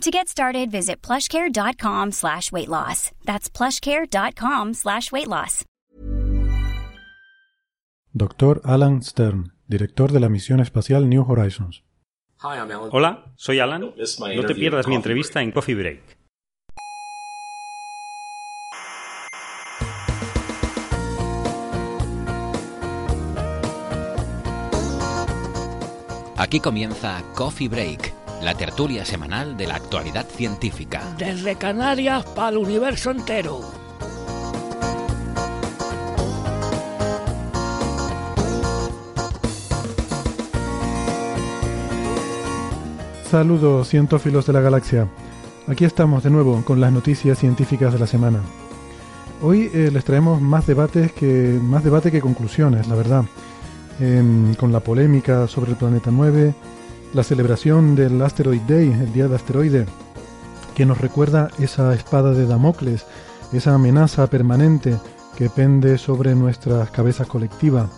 To get started, visit plushcare.com slash weight loss. That's plushcare.com slash weight loss. Dr. Alan Stern, director de la misión espacial New Horizons. Hola, soy Alan. No te pierdas mi entrevista en Coffee Break. Aquí comienza Coffee Break, la tertulia semanal de la actualidad científica. Desde Canarias para el universo entero. Saludos cientófilos de la galaxia. Aquí estamos de nuevo con las noticias científicas de la semana. Hoy eh, les traemos más debates que más debate que conclusiones, la verdad. Con la polémica sobre el planeta 9, la celebración del Asteroid Day, el día de asteroide, que nos recuerda esa espada de Damocles, esa amenaza permanente que pende sobre nuestras cabezas colectivas.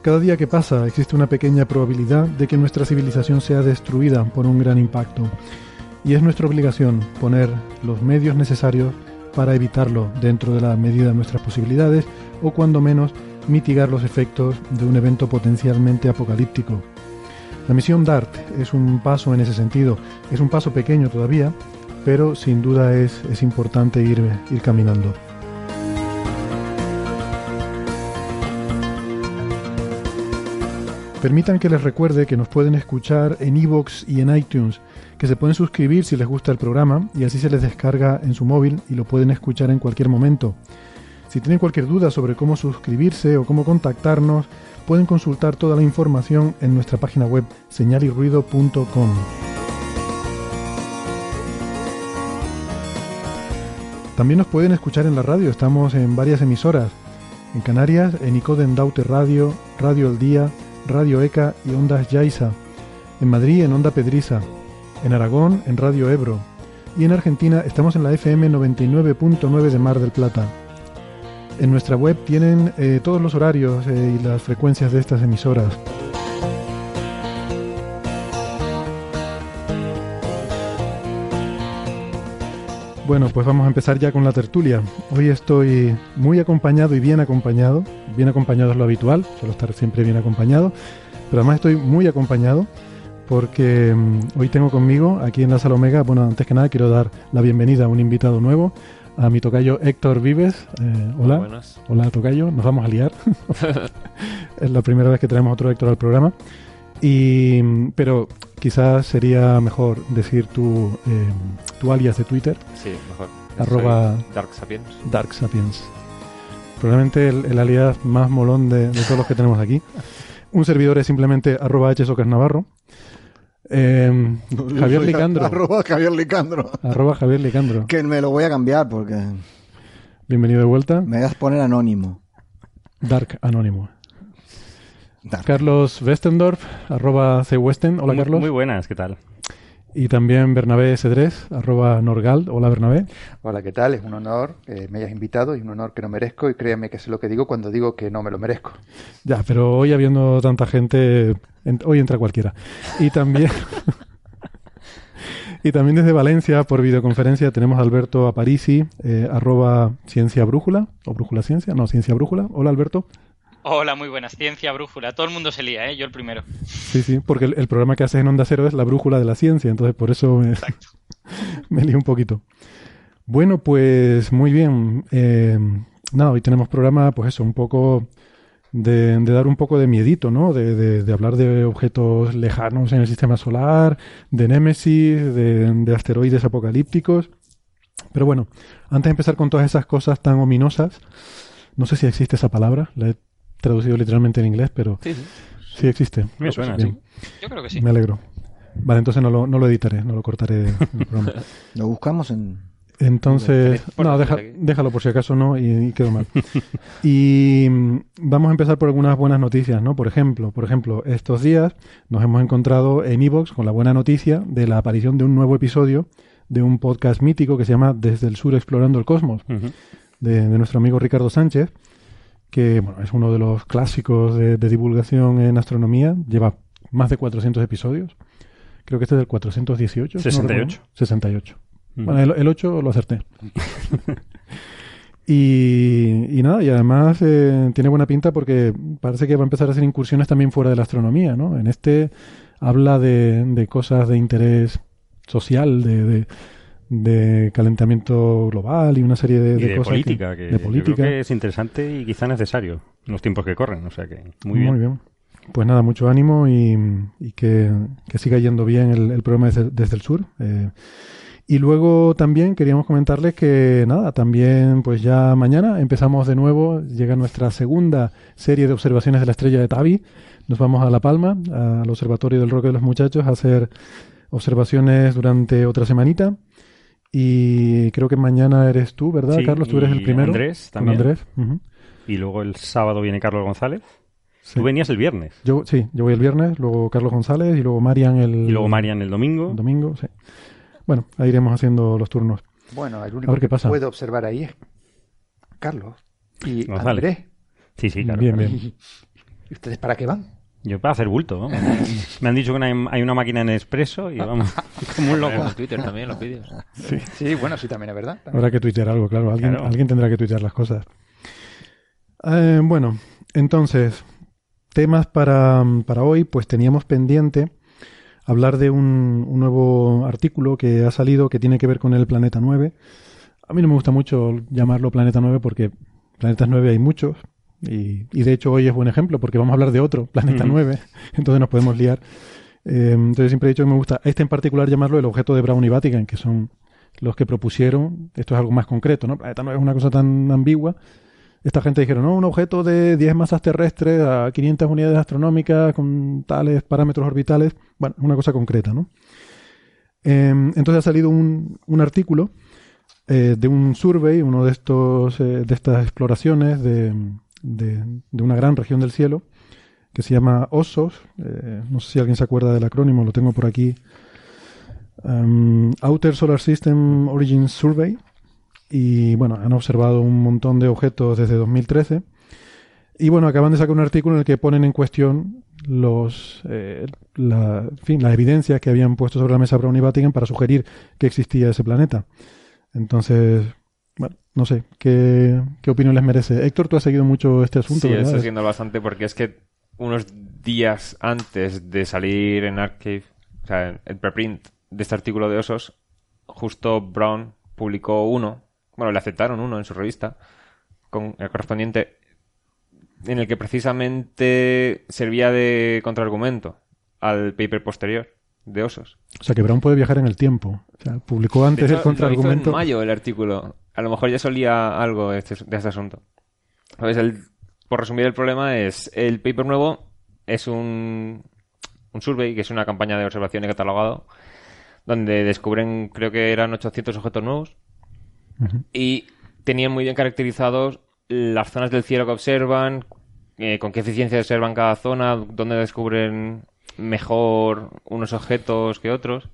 Cada día que pasa existe una pequeña probabilidad de que nuestra civilización sea destruida por un gran impacto. Y es nuestra obligación poner los medios necesarios para evitarlo dentro de la medida de nuestras posibilidades o cuando menos mitigar los efectos de un evento potencialmente apocalíptico. La misión DART es un paso en ese sentido, es un paso pequeño todavía, pero sin duda es, es importante ir, ir caminando. Permitan que les recuerde que nos pueden escuchar en iVoox y en iTunes, que se pueden suscribir si les gusta el programa y así se les descarga en su móvil y lo pueden escuchar en cualquier momento. Si tienen cualquier duda sobre cómo suscribirse o cómo contactarnos, pueden consultar toda la información en nuestra página web señalirruido.com. También nos pueden escuchar en la radio, estamos en varias emisoras. En Canarias, en Icoden Daute Radio, Radio El Día, Radio ECA y Ondas Yaiza. En Madrid, en Onda Pedriza. En Aragón, en Radio Ebro. Y en Argentina estamos en la FM 99.9 de Mar del Plata. En nuestra web tienen eh, todos los horarios eh, y las frecuencias de estas emisoras. Bueno, pues vamos a empezar ya con la tertulia. Hoy estoy muy acompañado y bien acompañado. Bien acompañado es lo habitual, suelo estar siempre bien acompañado. Pero además estoy muy acompañado porque mm, hoy tengo conmigo aquí en la Sala Omega, bueno, antes que nada quiero dar la bienvenida a un invitado nuevo, a mi tocayo Héctor Vives. Eh, hola. Buenas. Hola, tocayo. Nos vamos a liar. es la primera vez que traemos otro Héctor al programa. Y, pero quizás sería mejor decir tu, eh, tu alias de Twitter, Sí, mejor. Arroba- Dark Sapiens. Dark Sapiens. Probablemente el, el alias más molón de, de todos los que tenemos aquí. Un servidor es simplemente arroba hsocasnavarro. Eh, Javier Licandro. Arroba Javier Licandro. Arroba Javier Licandro. Que me lo voy a cambiar porque Bienvenido de vuelta. me vas a poner anónimo. Dark Anónimo. Dark. Carlos Westendorf, arroba cwesten. Hola, Muy- Carlos. Muy buenas, ¿qué tal? Y también Bernabé Cedrés, arroba Norgal. Hola, Bernabé. Hola, ¿qué tal? Es un honor que me hayas invitado y un honor que no merezco y créanme que sé lo que digo cuando digo que no me lo merezco. Ya, pero hoy habiendo tanta gente, en- hoy entra cualquiera. Y también... Y también desde Valencia, por videoconferencia, tenemos a Alberto Aparici, eh, arroba Ciencia Brújula, o Brújula Ciencia, no, Ciencia Brújula. Hola, Alberto. Hola, muy buenas. Ciencia brújula. Todo el mundo se lía, ¿eh? Yo el primero. Sí, sí, porque el, el programa que haces en Onda Cero es la brújula de la ciencia, entonces por eso me, me lío un poquito. Bueno, pues muy bien. Eh, nada, hoy tenemos programa, pues eso, un poco de, de dar un poco de miedito, ¿no? De, de- de hablar de objetos lejanos en el sistema solar, de némesis, de, de asteroides apocalípticos. Pero bueno, antes de empezar con todas esas cosas tan ominosas, no sé si existe esa palabra, la he traducido literalmente en inglés, pero Sí, sí. sí existe. Me suena. Yo creo que sí. Me alegro. Vale, entonces no lo, no lo editaré, no lo cortaré en el programa. Lo buscamos en. Entonces, no, déjalo por si acaso no y, y quedó mal. y mm, vamos a empezar por algunas buenas noticias, ¿no? Por ejemplo, por ejemplo, estos días nos hemos encontrado en Evox con la buena noticia de la aparición de un nuevo episodio de un podcast mítico que se llama Desde el Sur Explorando el Cosmos, de, nuestro amigo Ricardo Sánchez, que bueno, es uno de los clásicos de, divulgación en astronomía, lleva más de 400 episodios. Creo que este es el 418. 68. 68. Bueno, el, 8 lo acerté. y, nada, y además eh, tiene buena pinta porque parece que va a empezar a hacer incursiones también fuera de la astronomía, ¿no? En este habla de, de cosas de interés social, de, de, calentamiento global y una serie de, de, Política, que, de política, que es interesante y quizá necesario en los tiempos que corren. O sea que muy bien. Muy bien. Pues nada, mucho ánimo y, que, siga yendo bien el, programa desde, el sur. Eh, y luego también queríamos comentarles que nada, también pues ya mañana empezamos de nuevo, llega nuestra segunda serie de observaciones de la estrella de Tabi. Nos vamos a La Palma, al Observatorio del Roque de los Muchachos, a hacer observaciones durante otra semanita. Y creo que mañana eres tú, ¿verdad, Carlos? Tú eres el primero. Andrés también. Andrés. Y luego el sábado viene Carlos González. Tú venías el viernes. Yo, sí, yo voy el viernes, luego Carlos González y luego Marian el... Y luego Marian el domingo. El domingo, sí. Bueno, ahí iremos haciendo los turnos. Bueno, el único que puedo observar ahí es Carlos y Andrés. Sí, sí, claro. Bien, bien. ¿Y ustedes para qué van? Yo para hacer bulto, Me han dicho que hay una máquina en expreso y vamos, como un loco. En Twitter también los vídeos. Sí. sí, bueno, sí, también es verdad. Habrá que tuitear algo, claro. Alguien, alguien tendrá que tuitear las cosas. Eh, bueno, entonces, temas para, para, hoy, pues teníamos pendiente hablar de un, un, nuevo artículo que ha salido que tiene que ver con el planeta 9. A mí no me gusta mucho llamarlo planeta 9 porque planetas 9 hay muchos, y, y, de hecho hoy es buen ejemplo porque vamos a hablar de otro, Planeta 9, entonces nos podemos liar. Eh, entonces siempre he dicho que me gusta este en particular llamarlo el objeto de Brown y Vatican, que son los que propusieron, esto es algo más concreto, ¿no? Planeta 9 es una cosa tan ambigua. Esta gente dijeron, no, un objeto de 10 masas terrestres a 500 unidades astronómicas con tales parámetros orbitales. Bueno, es una cosa concreta, ¿no? Eh, entonces ha salido un, un artículo eh, de un survey, uno de estos eh, de estas exploraciones de, de, una gran región del cielo que se llama OSOS. Eh, no sé si alguien se acuerda del acrónimo, lo tengo por aquí. Um, Outer Solar System Origin Survey. Y bueno, han observado un montón de objetos desde 2013. Y bueno, acaban de sacar un artículo en el que ponen en cuestión los, eh, la, fin, las evidencias que habían puesto sobre la mesa Brown y Vatican para sugerir que existía ese planeta. Entonces, bueno, no sé, ¿qué, ¿qué, opinión les merece? Héctor, tú has seguido mucho este asunto, sí, estoy siguiendo bastante porque es que unos días antes de salir en Archive, o sea, el preprint de este artículo de Osos, justo Brown publicó uno, bueno, le aceptaron uno en su revista, con el correspondiente, en el que precisamente servía de contraargumento al paper posterior de Osos. O sea, que Brown puede viajar en el tiempo. O sea, publicó antes el contraargumento. en mayo el artículo a lo mejor ya solía algo de este, este asunto. por resumir el problema es, el paper nuevo es un, un survey, que es una campaña de observación y catalogado, donde descubren, creo que eran 800 objetos nuevos, y tenían muy bien caracterizados las zonas del cielo que observan, eh, con qué eficiencia observan cada zona, dónde descubren mejor unos objetos que otros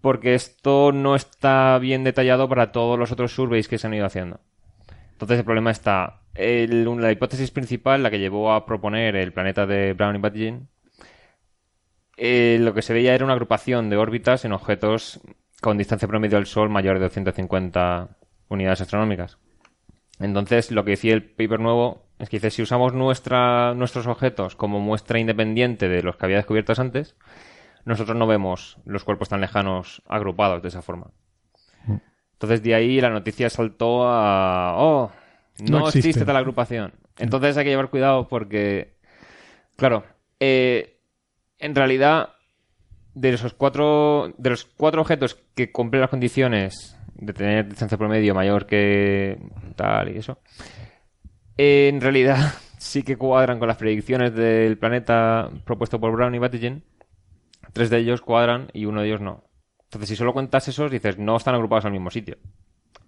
porque esto no está bien detallado para todos los otros surveys que se han ido haciendo. Entonces el problema está, la hipótesis principal, la que llevó a proponer el planeta de Brown y Badgin, eh, lo que se veía era una agrupación de órbitas en objetos con distancia promedio del Sol mayor de 250 unidades astronómicas. Entonces, lo que decía el paper nuevo es que dice, si usamos nuestra, nuestros objetos como muestra independiente de los que había descubiertos antes, nosotros no vemos los cuerpos tan lejanos agrupados de esa forma. Mm. Entonces de ahí la noticia saltó a... ¡Oh! No, existe. tal agrupación. Entonces hay que llevar cuidado porque, claro, eh, en realidad de esos cuatro, de los cuatro objetos que cumplen las condiciones de tener distancia promedio mayor que tal y eso, en realidad sí que cuadran con las predicciones del planeta propuesto por Brown y Battigen tres de ellos cuadran y uno de ellos no. Entonces, si solo cuentas esos, dices, no están agrupados en el mismo sitio.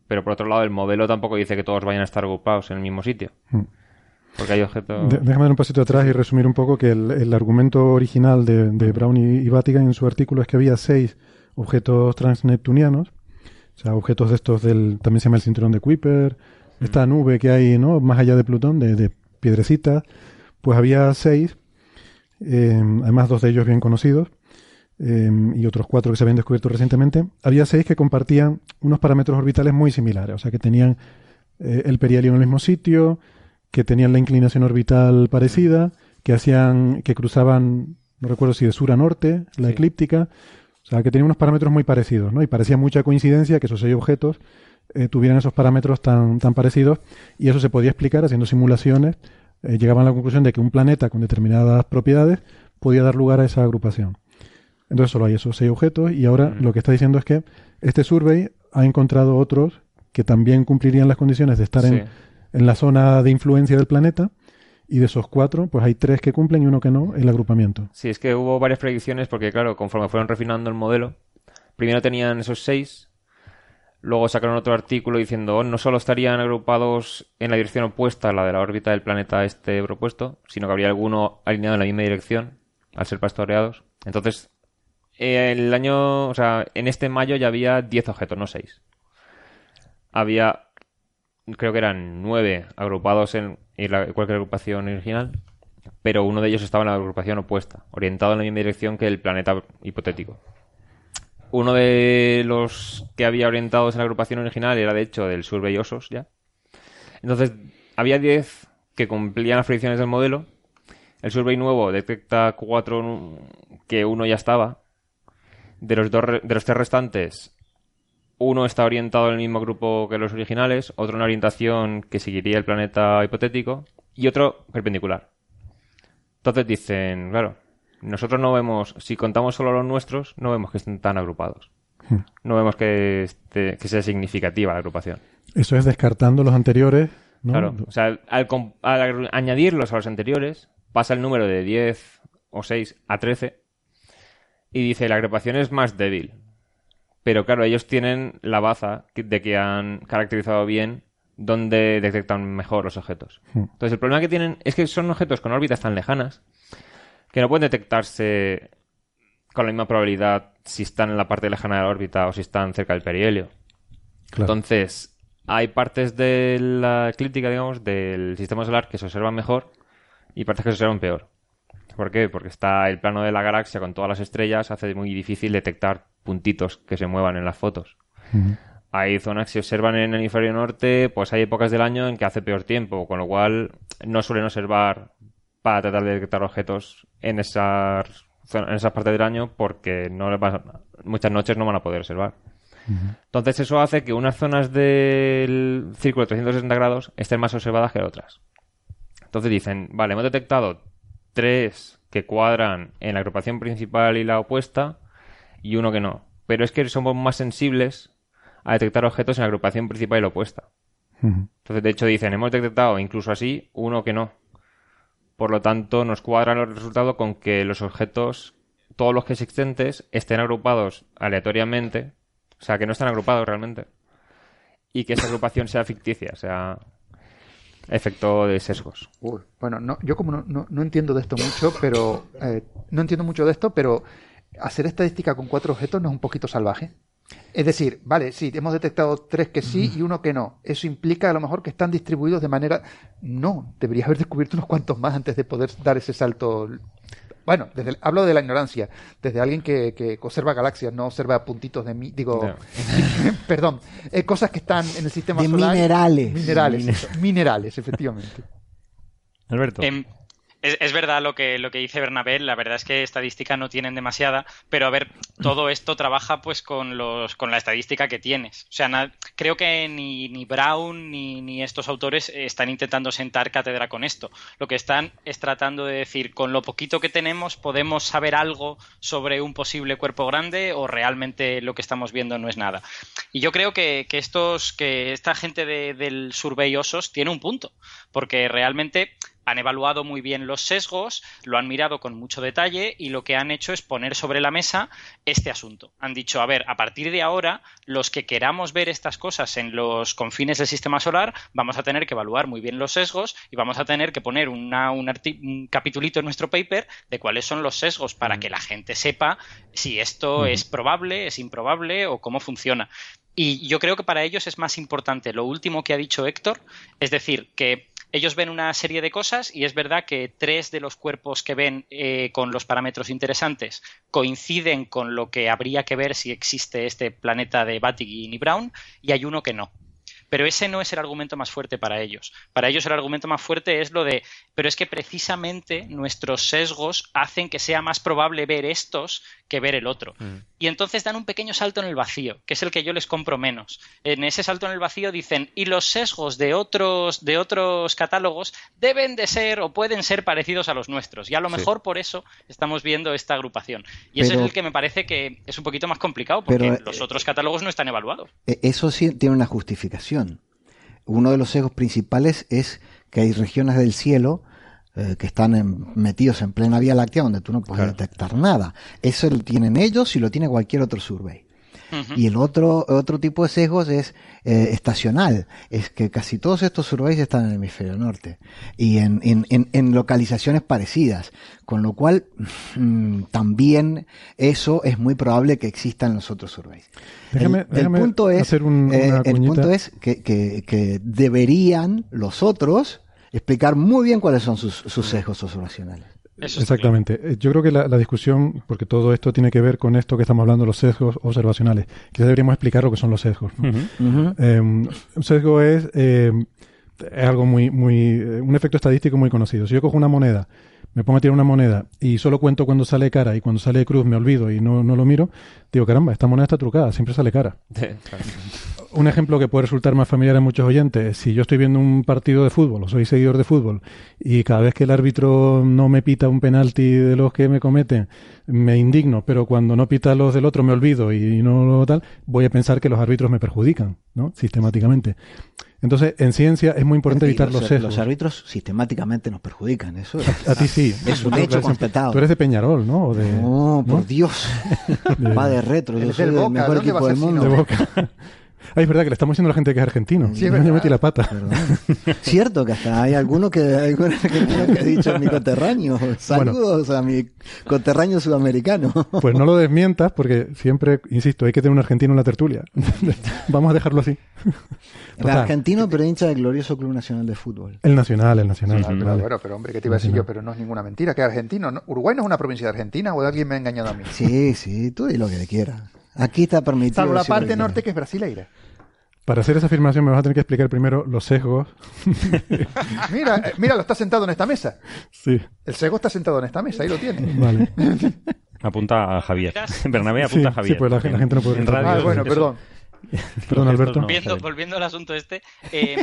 Pero por otro lado, el modelo tampoco dice que todos vayan a estar agrupados en el mismo sitio. Hmm. Porque hay objetos... De- déjame dar un pasito atrás y resumir un poco que el, el argumento original de, de Brown y, y Vatican en su artículo es que había seis objetos transneptunianos, o sea, objetos de estos del, también se llama el cinturón de Kuiper, esta nube que hay, ¿no? Más allá de Plutón, de, de piedrecitas, pues había seis, eh, además dos de ellos bien conocidos, eh, y otros cuatro que se habían descubierto recientemente, había seis que compartían unos parámetros orbitales muy similares, o sea, que tenían eh, el perihelio en el mismo sitio, que tenían la inclinación orbital parecida, que hacían, que cruzaban, no recuerdo si de sur a norte, la Sí. eclíptica, o sea, que tenían unos parámetros muy parecidos, ¿no? Y parecía mucha coincidencia que esos seis objetos eh, tuvieran esos parámetros tan, tan parecidos, y eso se podía explicar haciendo simulaciones. eh, llegaban a la conclusión de que un planeta con determinadas propiedades podía dar lugar a esa agrupación. Entonces solo hay esos seis objetos, y ahora lo que está diciendo es que este survey ha encontrado otros que también cumplirían las condiciones de estar en, Sí. en la zona de influencia del planeta y de esos cuatro, pues hay tres que cumplen y uno que no, el agrupamiento. Sí, es que hubo varias predicciones porque, claro, conforme fueron refinando el modelo, primero tenían esos seis, luego sacaron otro artículo diciendo oh, no solo estarían agrupados en la dirección opuesta a la de la órbita del planeta este propuesto, sino que habría alguno alineado en la misma dirección al ser pastoreados. Entonces, el año, o sea, en este mayo ya había 10 objetos, no 6. Había, creo que eran 9 agrupados en, cualquier agrupación original pero uno de ellos estaba en la agrupación opuesta, orientado en la misma dirección que el planeta hipotético. Uno de los que había orientados en la agrupación original era de hecho del Survey Osos ya. Entonces, había 10 que cumplían las predicciones del modelo. El Survey nuevo detecta 4 que uno ya estaba. De los, dos, de los tres restantes, uno está orientado en el mismo grupo que los originales, otro en orientación que seguiría el planeta hipotético y otro perpendicular. Entonces dicen, claro, nosotros no vemos, si contamos solo los nuestros, no vemos que estén tan agrupados. Hmm. No vemos que, esté- que sea significativa la agrupación. Eso es descartando los anteriores, ¿no? Claro, o sea, al, al añadirlos a los anteriores, pasa el número de 10 o 6 a 13 y dice, la agrupación es más débil. Pero claro, ellos tienen la baza de que han caracterizado bien dónde detectan mejor los objetos. Hmm. Entonces, el problema que tienen es que son objetos con órbitas tan lejanas que no pueden detectarse con la misma probabilidad si están en la parte lejana de la órbita o si están cerca del perihelio. Claro. Entonces, hay partes de la eclíptica, digamos, del sistema solar que se observan mejor y partes que se observan peor. ¿Por qué? Porque está el plano de la galaxia con todas las estrellas, hace muy difícil detectar puntitos que se muevan en las fotos. Hay zonas que se observan en el hemisferio norte, pues hay épocas del año en que hace peor tiempo, con lo cual no suelen observar para tratar de detectar objetos en esas, en esas partes del año porque no les va- muchas noches no van a poder observar. Entonces eso hace que unas zonas del círculo de 360 grados estén más observadas que otras. Entonces dicen, vale, hemos detectado tres que cuadran en la agrupación principal y la opuesta y uno que no. Pero es que somos más sensibles a detectar objetos en la agrupación principal y la opuesta. Entonces, de hecho, dicen, hemos detectado incluso así uno que no. Por lo tanto, nos cuadran los resultados con que los objetos, todos los que existentes, estén agrupados aleatoriamente, o sea, que no están agrupados realmente, y que esa agrupación sea ficticia, o sea, efecto de sesgos. Uy, bueno, no, yo como no, no- no entiendo de esto mucho, pero eh, no entiendo mucho de esto, pero hacer estadística con cuatro objetos no es un poquito salvaje. Es decir, vale, sí, hemos detectado tres que sí y uno que no. Eso implica a lo mejor que están distribuidos de manera. No, deberías haber descubierto unos cuantos más antes de poder dar ese salto. Bueno, desde el- hablo de la ignorancia, desde alguien que, que observa galaxias, no observa puntitos de mí, digo, perdón, eh, cosas que están en el sistema De solar. minerales. Minerales, eso, minerales, efectivamente. Alberto. Em, es, verdad lo que, lo que dice Bernabé, la verdad es que estadística no tienen demasiada, pero a ver, todo esto trabaja pues con los con la estadística que tienes. O sea, creo que ni, ni Brown ni, ni estos autores están intentando sentar cátedra con esto. Lo que están es tratando de decir, con lo poquito que tenemos, ¿podemos saber algo sobre un posible cuerpo grande o realmente lo que estamos viendo no es nada? Y yo creo que, que estos, que esta gente de- del Survey Osos tiene un punto, porque realmente han evaluado muy bien los sesgos, lo han mirado con mucho detalle y lo que han hecho es poner sobre la mesa este asunto. Han dicho, a ver, a partir de ahora, los que queramos ver estas cosas en los confines del sistema solar, vamos a tener que evaluar muy bien los sesgos y vamos a tener que poner una, un, un capitulito en nuestro paper de cuáles son los sesgos para que la gente sepa si esto es probable, es improbable o cómo funciona. Y yo creo que para ellos es más importante lo último que ha dicho Héctor, es decir, que ellos ven una serie de cosas y es verdad que tres de los cuerpos que ven eh, con los parámetros interesantes coinciden con lo que habría que ver si existe este planeta de Batygin y Brown y hay uno que no. Pero ese no es el argumento más fuerte para ellos. Para ellos el argumento más fuerte es lo de, pero es que precisamente nuestros sesgos hacen que sea más probable ver estos que ver el otro. Mm. Y entonces dan un pequeño salto en el vacío, que es el que yo les compro menos. En ese salto en el vacío dicen, y los sesgos de otros, de otros catálogos deben de ser o pueden ser parecidos a los nuestros. Y a lo mejor por eso estamos viendo esta agrupación. Y ese es el que me parece que es un poquito más complicado, porque los eh, otros catálogos no están evaluados. Eh, eso sí tiene una justificación. Uno de los sesgos principales es que hay regiones del cielo eh, que están metidos en plena Vía Láctea donde tú no puedes detectar nada. Eso lo tienen ellos y lo tiene cualquier otro survey. Y el otro, otro tipo de sesgos es eh, estacional. Es que casi todos estos surveys están en el hemisferio norte y en, en, en, localizaciones parecidas. Con lo cual, mm, también eso es muy probable que exista en los otros surveys. Déjame, el, punto es, hacer un, eh, el punto es que, que, que deberían los otros explicar muy bien cuáles son sus, sus sesgos observacionales. Exactamente. Eh, yo creo que la, discusión, porque todo esto tiene que ver con esto que estamos hablando, los sesgos observacionales, quizás deberíamos explicar lo que son los sesgos. Eh, un sesgo es, eh, es algo muy, muy, un efecto estadístico muy conocido. Si yo cojo una moneda, me pongo a tirar una moneda y solo cuento cuando sale cara y cuando sale cruz me olvido y no, no lo miro, digo, caramba, esta moneda está trucada, siempre sale cara un ejemplo que puede resultar más familiar a muchos oyentes. Si yo estoy viendo un partido de fútbol o soy seguidor de fútbol y cada vez que el árbitro no me pita un penalti de los que me cometen, me indigno, pero cuando no pita los del otro me olvido y no lo tal, voy a pensar que los árbitros me perjudican, ¿no? Sistemáticamente. Entonces, en ciencia es muy importante evitar los, sesgos. Los árbitros sistemáticamente nos perjudican, eso A, ti sí. Es un hecho completado. Tú eres de Peñarol, ¿no? no, por Dios. Va de retro. Yo soy el mejor equipo del mundo. De boca. Ay, es verdad que le estamos diciendo a la gente que es argentino. Sí, me metí la pata. Cierto que hasta hay alguno que, hay que ha dicho mi coterráneo. Saludos a mi coterráneo sudamericano. Pues no lo desmientas porque siempre, insisto, hay que tener un argentino en la tertulia. Vamos a dejarlo así. El argentino, pero hincha del glorioso Club Nacional de Fútbol. El Nacional, el Nacional. Bueno, pero hombre, ¿qué te iba a decir yo? Pero no es ninguna mentira, que argentino. ¿Uruguay no es una provincia de Argentina o alguien me ha engañado a mí? Sí, sí, tú di lo que quieras. Aquí está permitido. Salvo la parte norte que es brasileira. Para hacer esa afirmación me vas a tener que explicar primero los sesgos. mira, eh, mira, lo está sentado en esta mesa. Sí. El sesgo está sentado en esta mesa, ahí lo tiene. Vale. apunta a Javier. Bernabé apunta a Javier. Sí, pues la, gente no puede. En radio, ah, bueno, perdón. Perdón, Alberto. Volviendo, al asunto este, eh,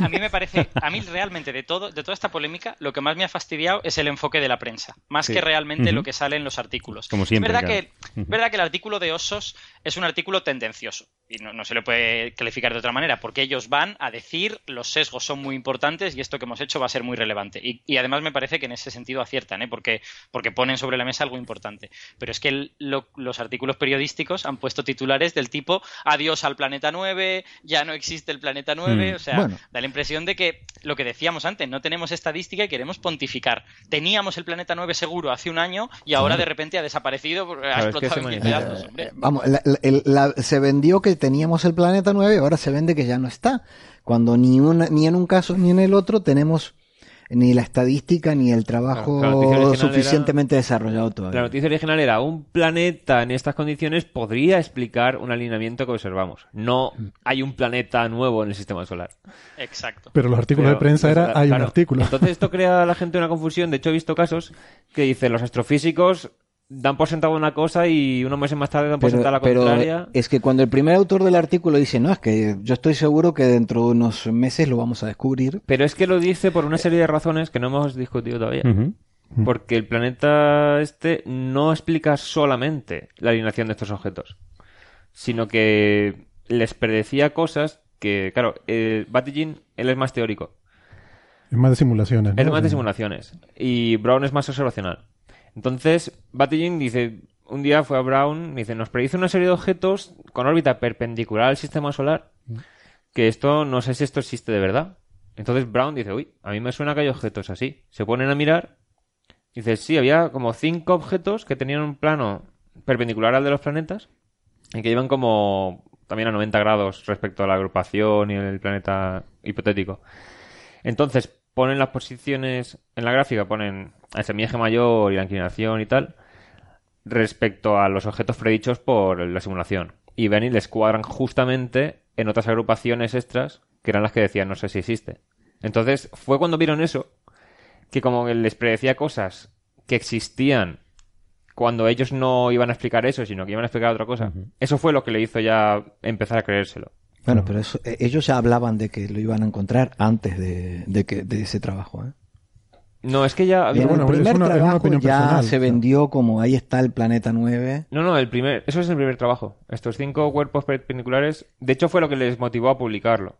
a, mí, me parece, a mí realmente de todo, de toda esta polémica, lo que más me ha fastidiado es el enfoque de la prensa, más que realmente lo que sale en los artículos. Como siempre. Es verdad, que, verdad que el artículo de Osos es un artículo tendencioso y no, se le puede calificar de otra manera, porque ellos van a decir los sesgos son muy importantes y esto que hemos hecho va a ser muy relevante. Y, además me parece que en ese sentido aciertan, ¿eh? porque, porque ponen sobre la mesa algo importante. Pero es que los artículos periodísticos han puesto titulares del tipo adiós al planeta 9, ya no existe el planeta 9, mm. o sea, da la impresión de que lo que decíamos antes, no tenemos estadística y queremos pontificar. Teníamos el planeta 9 seguro hace un año y ahora de repente ha desaparecido, ha explotado en pedazos, Vamos, se vendió que teníamos el planeta 9, ahora se vende que ya no está. Cuando ni, ni en un caso ni en el otro tenemos ni la estadística ni el trabajo suficientemente desarrollado todavía. La noticia original era un planeta en estas condiciones podría explicar un alineamiento que observamos. No hay un planeta nuevo en el sistema solar. Exacto. Pero los artículos de prensa era hay un artículo. Entonces esto crea a la gente una confusión. De hecho he visto casos que dicen los astrofísicos dan por sentado una cosa y unos meses más tarde dan por sentada la contraria. es que cuando el primer autor del artículo dice, no, es que yo estoy seguro que dentro de unos meses lo vamos a descubrir. Pero es que lo dice por una serie de razones que no hemos discutido todavía. Porque el planeta este no explica solamente la alineación de estos objetos, sino que les predecía cosas que, claro, eh, él es más teórico. Es más de simulaciones. Es más de simulaciones. Y Brown es más observacional. Entonces, Battlin dice, un día fue a Brown, dice, nos predice una serie de objetos con órbita perpendicular al sistema solar, que esto, no sé si esto existe de verdad. Entonces Brown dice, uy, a mí me suena que hay objetos así. Se ponen a mirar, dice, sí, había como cinco objetos que tenían un plano perpendicular al de los planetas y que iban como también a 90 grados respecto a la agrupación y el planeta hipotético. Entonces, ponen las posiciones en la gráfica, ponen el semieje mayor y la inclinación y tal, respecto a los objetos predichos por la simulación. Y ven y les cuadran justamente en otras agrupaciones extras que eran las que decían no sé si existe. Entonces fue cuando vieron eso que como les predecía cosas que existían cuando ellos no iban a explicar eso, sino que iban a explicar otra cosa. Eso fue lo que le hizo ya empezar a creérselo. Bueno, pero eso, eh, ellos ya hablaban de que lo iban a encontrar antes de, que, de ese trabajo. ¿eh? No, es que ya había... el primer trabajo ya se vendió como ahí está el planeta 9. No, no, el primer, eso es el primer trabajo. Estos cinco cuerpos perpendiculares, de hecho fue lo que les motivó a publicarlo.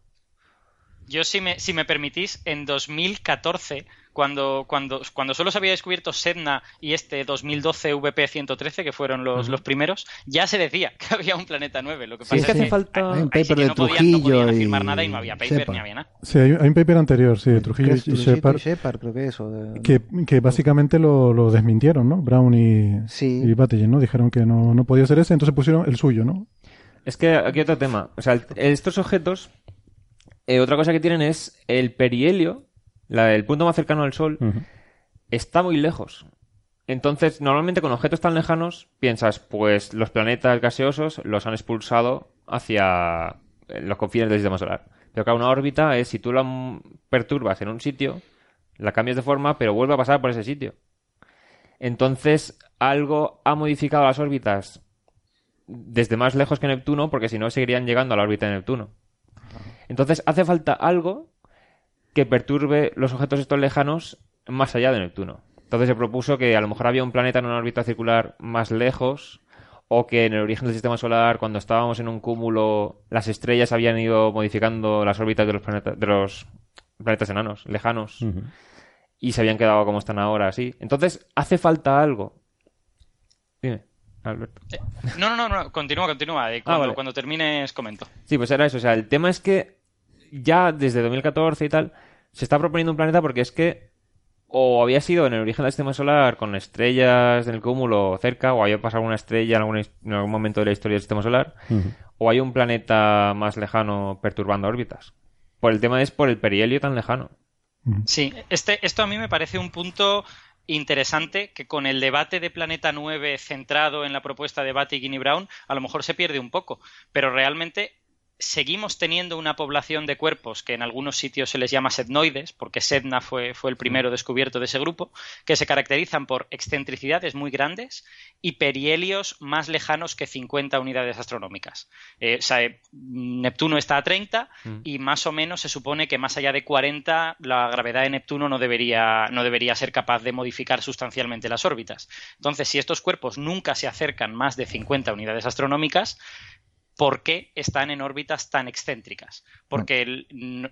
Yo, si me, si me permitís, en 2014, cuando, cuando, cuando solo se había descubierto Sedna y este 2012 VP-113, que fueron los, los primeros, ya se decía que había un planeta 9. Lo que pasa es que, hace falta... un paper de no Trujillo no podían afirmar nada y no había paper ni había nada. Sí, hay, un paper anterior, sí, de Trujillo y Shepard. creo que eso. Que, que básicamente lo, lo, desmintieron, ¿no? Brown y, sí. y ¿no? Dijeron que no, no podía ser ese, entonces pusieron el suyo, ¿no? Es que aquí otro tema. O sea, estos objetos eh, otra cosa que tienen es el perihelio, el punto más cercano al Sol, está muy lejos. Entonces, normalmente con objetos tan lejanos, piensas, pues los planetas gaseosos los han expulsado hacia eh, los confines del sistema solar. Pero claro, una órbita es si tú la perturbas en un sitio, la cambias de forma, pero vuelve a pasar por ese sitio. Entonces, algo ha modificado las órbitas desde más lejos que Neptuno, porque si no seguirían llegando a la órbita de Neptuno. Entonces hace falta algo que perturbe los objetos estos lejanos más allá de Neptuno. Entonces se propuso que a lo mejor había un planeta en una órbita circular más lejos o que en el origen del sistema solar, cuando estábamos en un cúmulo, las estrellas habían ido modificando las órbitas de los planetas, de los planetas enanos, lejanos, y se habían quedado como están ahora, así. Entonces hace falta algo. Dime. Alberto. Eh, no, no, no, continúa, continúa. Ah, cuando, cuando termines comento. Sí, pues era eso. O sea, el tema es que ya desde 2014 y tal, se está proponiendo un planeta porque es que o había sido en el origen del sistema solar con estrellas en el cúmulo cerca, o había pasado una estrella en algún, momento de la historia del sistema solar, o hay un planeta más lejano perturbando órbitas. Por el tema es por el perihelio tan lejano. Sí, este, esto a mí me parece un punto interesante que con el debate de Planeta 9 centrado en la propuesta de Batty y Brown a lo mejor se pierde un poco, pero realmente seguimos teniendo una población de cuerpos que en algunos sitios se les llama sednoides, porque Sedna fue, fue, el primero descubierto de ese grupo, que se caracterizan por excentricidades muy grandes y perihelios más lejanos que 50 unidades astronómicas. Eh, Neptuno está a 30 mm. y más o menos se supone que más allá de 40 la gravedad de Neptuno no debería, no debería ser capaz de modificar sustancialmente las órbitas. Entonces, si estos cuerpos nunca se acercan más de 50 unidades astronómicas, por qué están en órbitas tan excéntricas. Porque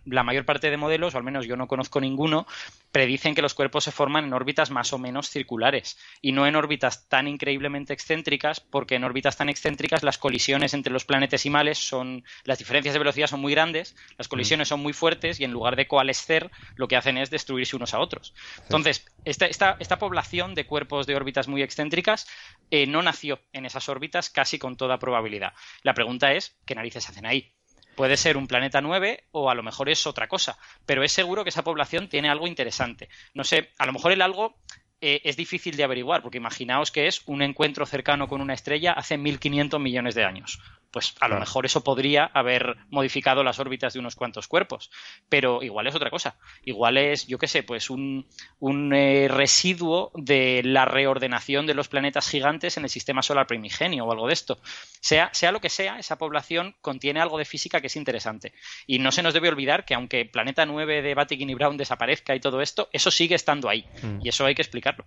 la mayor parte de modelos, o al menos yo no conozco ninguno, predicen que los cuerpos se forman en órbitas más o menos circulares y no en órbitas tan increíblemente excéntricas, porque en órbitas tan excéntricas las colisiones entre los planetesimales son, las diferencias de velocidad son muy grandes, las mm. colisiones son muy fuertes y en lugar de coalescer lo que hacen es destruirse unos a otros. Entonces, esta, esta, esta población de cuerpos de órbitas muy excéntricas eh, no nació en esas órbitas casi con toda probabilidad. La pregunta es, ¿qué narices hacen ahí? Puede ser un planeta 9 o a lo mejor es otra cosa, pero es seguro que esa población tiene algo interesante. No sé, a lo mejor el algo eh, es difícil de averiguar, porque imaginaos que es un encuentro cercano con una estrella hace 1.500 millones de años pues a lo mejor eso podría haber modificado las órbitas de unos cuantos cuerpos. Pero igual es otra cosa. Igual es, yo qué sé, pues un, un eh, residuo de la reordenación de los planetas gigantes en el sistema solar primigenio o algo de esto. Sea, sea lo que sea, esa población contiene algo de física que es interesante. Y no se nos debe olvidar que aunque Planeta 9 de Batikin y Brown desaparezca y todo esto, eso sigue estando ahí. Mm. Y eso hay que explicarlo.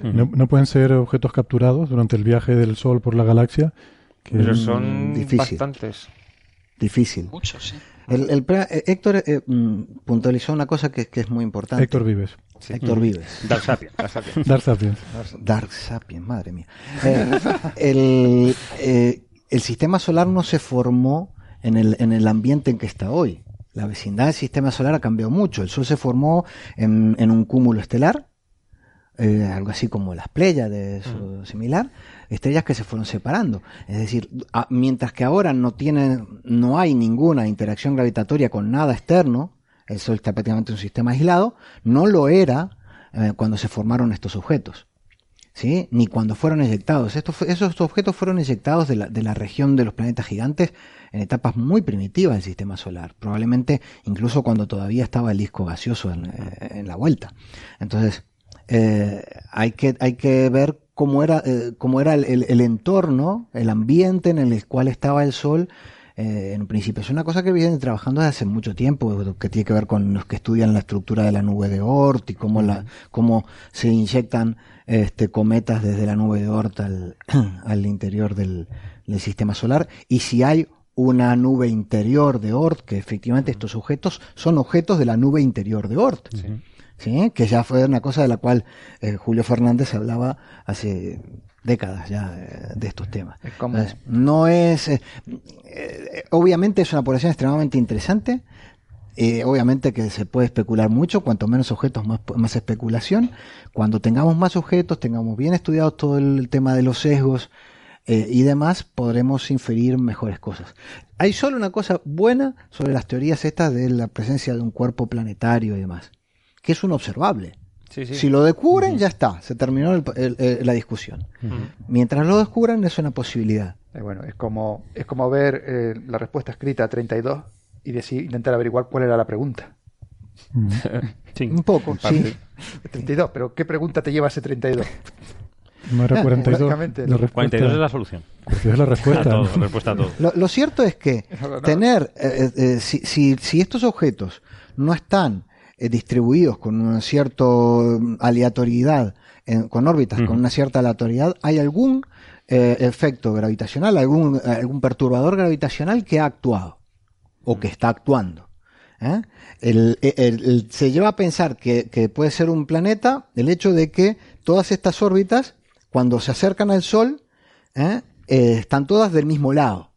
No, no pueden ser objetos capturados durante el viaje del Sol por la galaxia pero son bastantes. Difícil. Muchos, sí. El, eh, Héctor eh, mm, puntualizó una cosa que, es muy importante. Héctor Vives. Héctor Vives. Dark Sapiens. Dark Sapiens. Dark Sapiens, madre mía. el, el, sistema solar no se formó en el, en el ambiente en que está hoy. La vecindad del sistema solar ha cambiado mucho. El Sol se formó en, en un cúmulo estelar, algo así como las Pléyades o similar, estrellas que se fueron separando. Es decir, mientras que ahora no tienen, no hay ninguna interacción gravitatoria con nada externo, el Sol está prácticamente un sistema aislado, no lo era eh, cuando se formaron estos objetos. ¿Sí? Ni cuando fueron eyectados. Estos, esos objetos fueron eyectados de la, de la región de los planetas gigantes en etapas muy primitivas del sistema solar, probablemente incluso cuando todavía estaba el disco gaseoso en, eh, la vuelta. Entonces, eh, hay, que, hay que ver cómo era, eh, cómo era el, el, entorno, el ambiente en el cual estaba el Sol eh, en principio. Es una cosa que vienen trabajando desde hace mucho tiempo, que tiene que ver con los que estudian la estructura de la nube de Oort y cómo, la, cómo se inyectan este, cometas desde la nube de Oort al, al interior del, del sistema solar y si hay una nube interior de Oort, que efectivamente estos objetos son objetos de la nube interior de Oort. ¿sí? Que ya fue una cosa de la cual eh, Julio Fernández hablaba hace décadas ya eh, de estos temas. no es, eh, obviamente es una población extremadamente interesante, obviamente que se puede especular mucho, cuanto menos objetos, más, más especulación. Cuando tengamos más objetos, tengamos bien estudiado todo el tema de los sesgos y demás, podremos inferir mejores cosas. Hay solo una cosa buena sobre las teorías estas de la presencia de un cuerpo planetario y demás que es un observable. Si lo descubren, ya está, se terminó la discusión. Mientras lo descubran, es una posibilidad. Eh, bueno, es como, es como ver eh, la respuesta escrita a 32 y decir, intentar averiguar cuál era la pregunta. un poco, sí. 32, pero ¿qué pregunta te lleva ese 32? No era 42. 42 es la solución. Es la respuesta. Lo, cierto es que tener, eh, si, si, si estos objetos no están eh, distribuidos con una cierta aleatoriedad, con órbitas con una cierta aleatoriedad, hay algún eh, efecto gravitacional, algún, algún perturbador gravitacional que ha actuado o que está actuando. ¿eh? se lleva a pensar que, que, puede ser un planeta el hecho de que todas estas órbitas, cuando se acercan al Sol, están todas del mismo lado.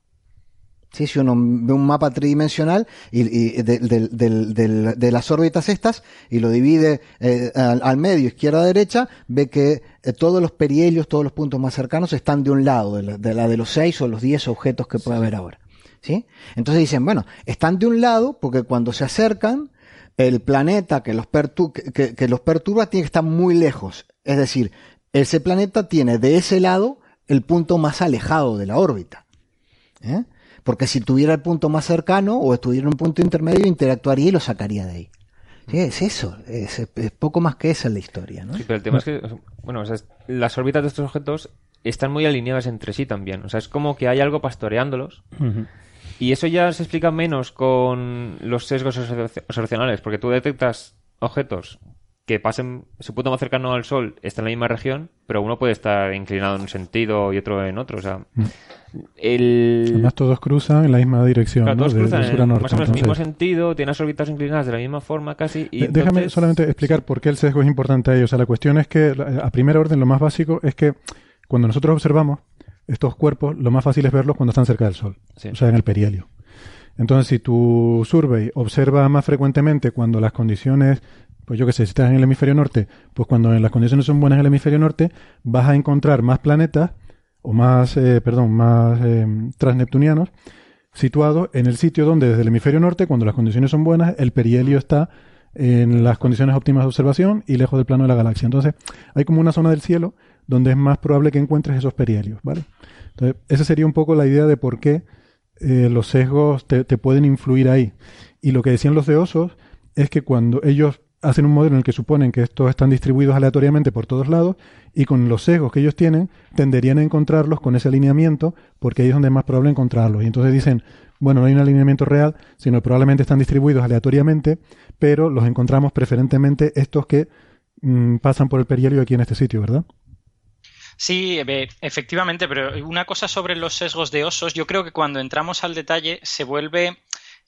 Si uno ve un mapa tridimensional y, de, las órbitas estas y lo divide eh, al, medio, izquierda, derecha, ve que eh, todos los perihelios, todos los puntos más cercanos están de un lado, de la de, los seis o los diez objetos que puede haber ahora. ¿sí? Entonces dicen, bueno, están de un lado porque cuando se acercan, el planeta que los, que los perturba tiene que estar muy lejos. Es decir, ese planeta tiene de ese lado el punto más alejado de la órbita. ¿eh? Porque si tuviera el punto más cercano o estuviera en un punto intermedio, interactuaría y lo sacaría de ahí. Sí, es eso, es, poco más que esa la historia, ¿no? Sí, pero el tema es que, bueno, las órbitas de estos objetos están muy alineadas entre sí también. O sea, es como que hay algo pastoreándolos. Y eso ya se explica menos con los sesgos observacionales, porque tú detectas objetos que pasen su punto más cercano al Sol está en la misma región, pero uno puede estar inclinado en un sentido y otro en otro. O sea, mm. el... Además, todos cruzan en la misma dirección. Claro, todos cruzan en más o menos el mismo sentido, tienen las órbitas inclinadas de la misma forma casi. Y Déjame solamente explicar por qué el sesgo es importante ahí. O sea, la cuestión es que, a primera orden, lo más básico es que cuando nosotros observamos estos cuerpos, lo más fácil es verlos cuando están cerca del Sol, o sea, en el perihelio. Entonces, si tu survey observa más frecuentemente cuando las condiciones pues yo qué sé, si estás en el hemisferio norte, pues cuando las condiciones son buenas en el hemisferio norte, vas a encontrar más planetas, o más, eh, perdón, más eh, transneptunianos, situados en el sitio donde desde el hemisferio norte, cuando las condiciones son buenas, el perihelio está en las condiciones óptimas de observación y lejos del plano de la galaxia. Entonces, hay como una zona del cielo donde es más probable que encuentres esos perihelios, ¿vale? Entonces, esa sería un poco la idea de por qué eh, los sesgos te, te, pueden influir ahí. Y lo que decían los de osos es que cuando ellos hacen un modelo en el que suponen que estos están distribuidos aleatoriamente por todos lados y con los sesgos que ellos tienen tenderían a encontrarlos con ese alineamiento porque ahí es donde es más probable encontrarlos. Y entonces dicen, bueno, no hay un alineamiento real, sino probablemente están distribuidos aleatoriamente, pero los encontramos preferentemente estos que mm, pasan por el perihelio aquí en este sitio, ¿verdad? Sí, efectivamente, pero una cosa sobre los sesgos de osos, yo creo que cuando entramos al detalle se vuelve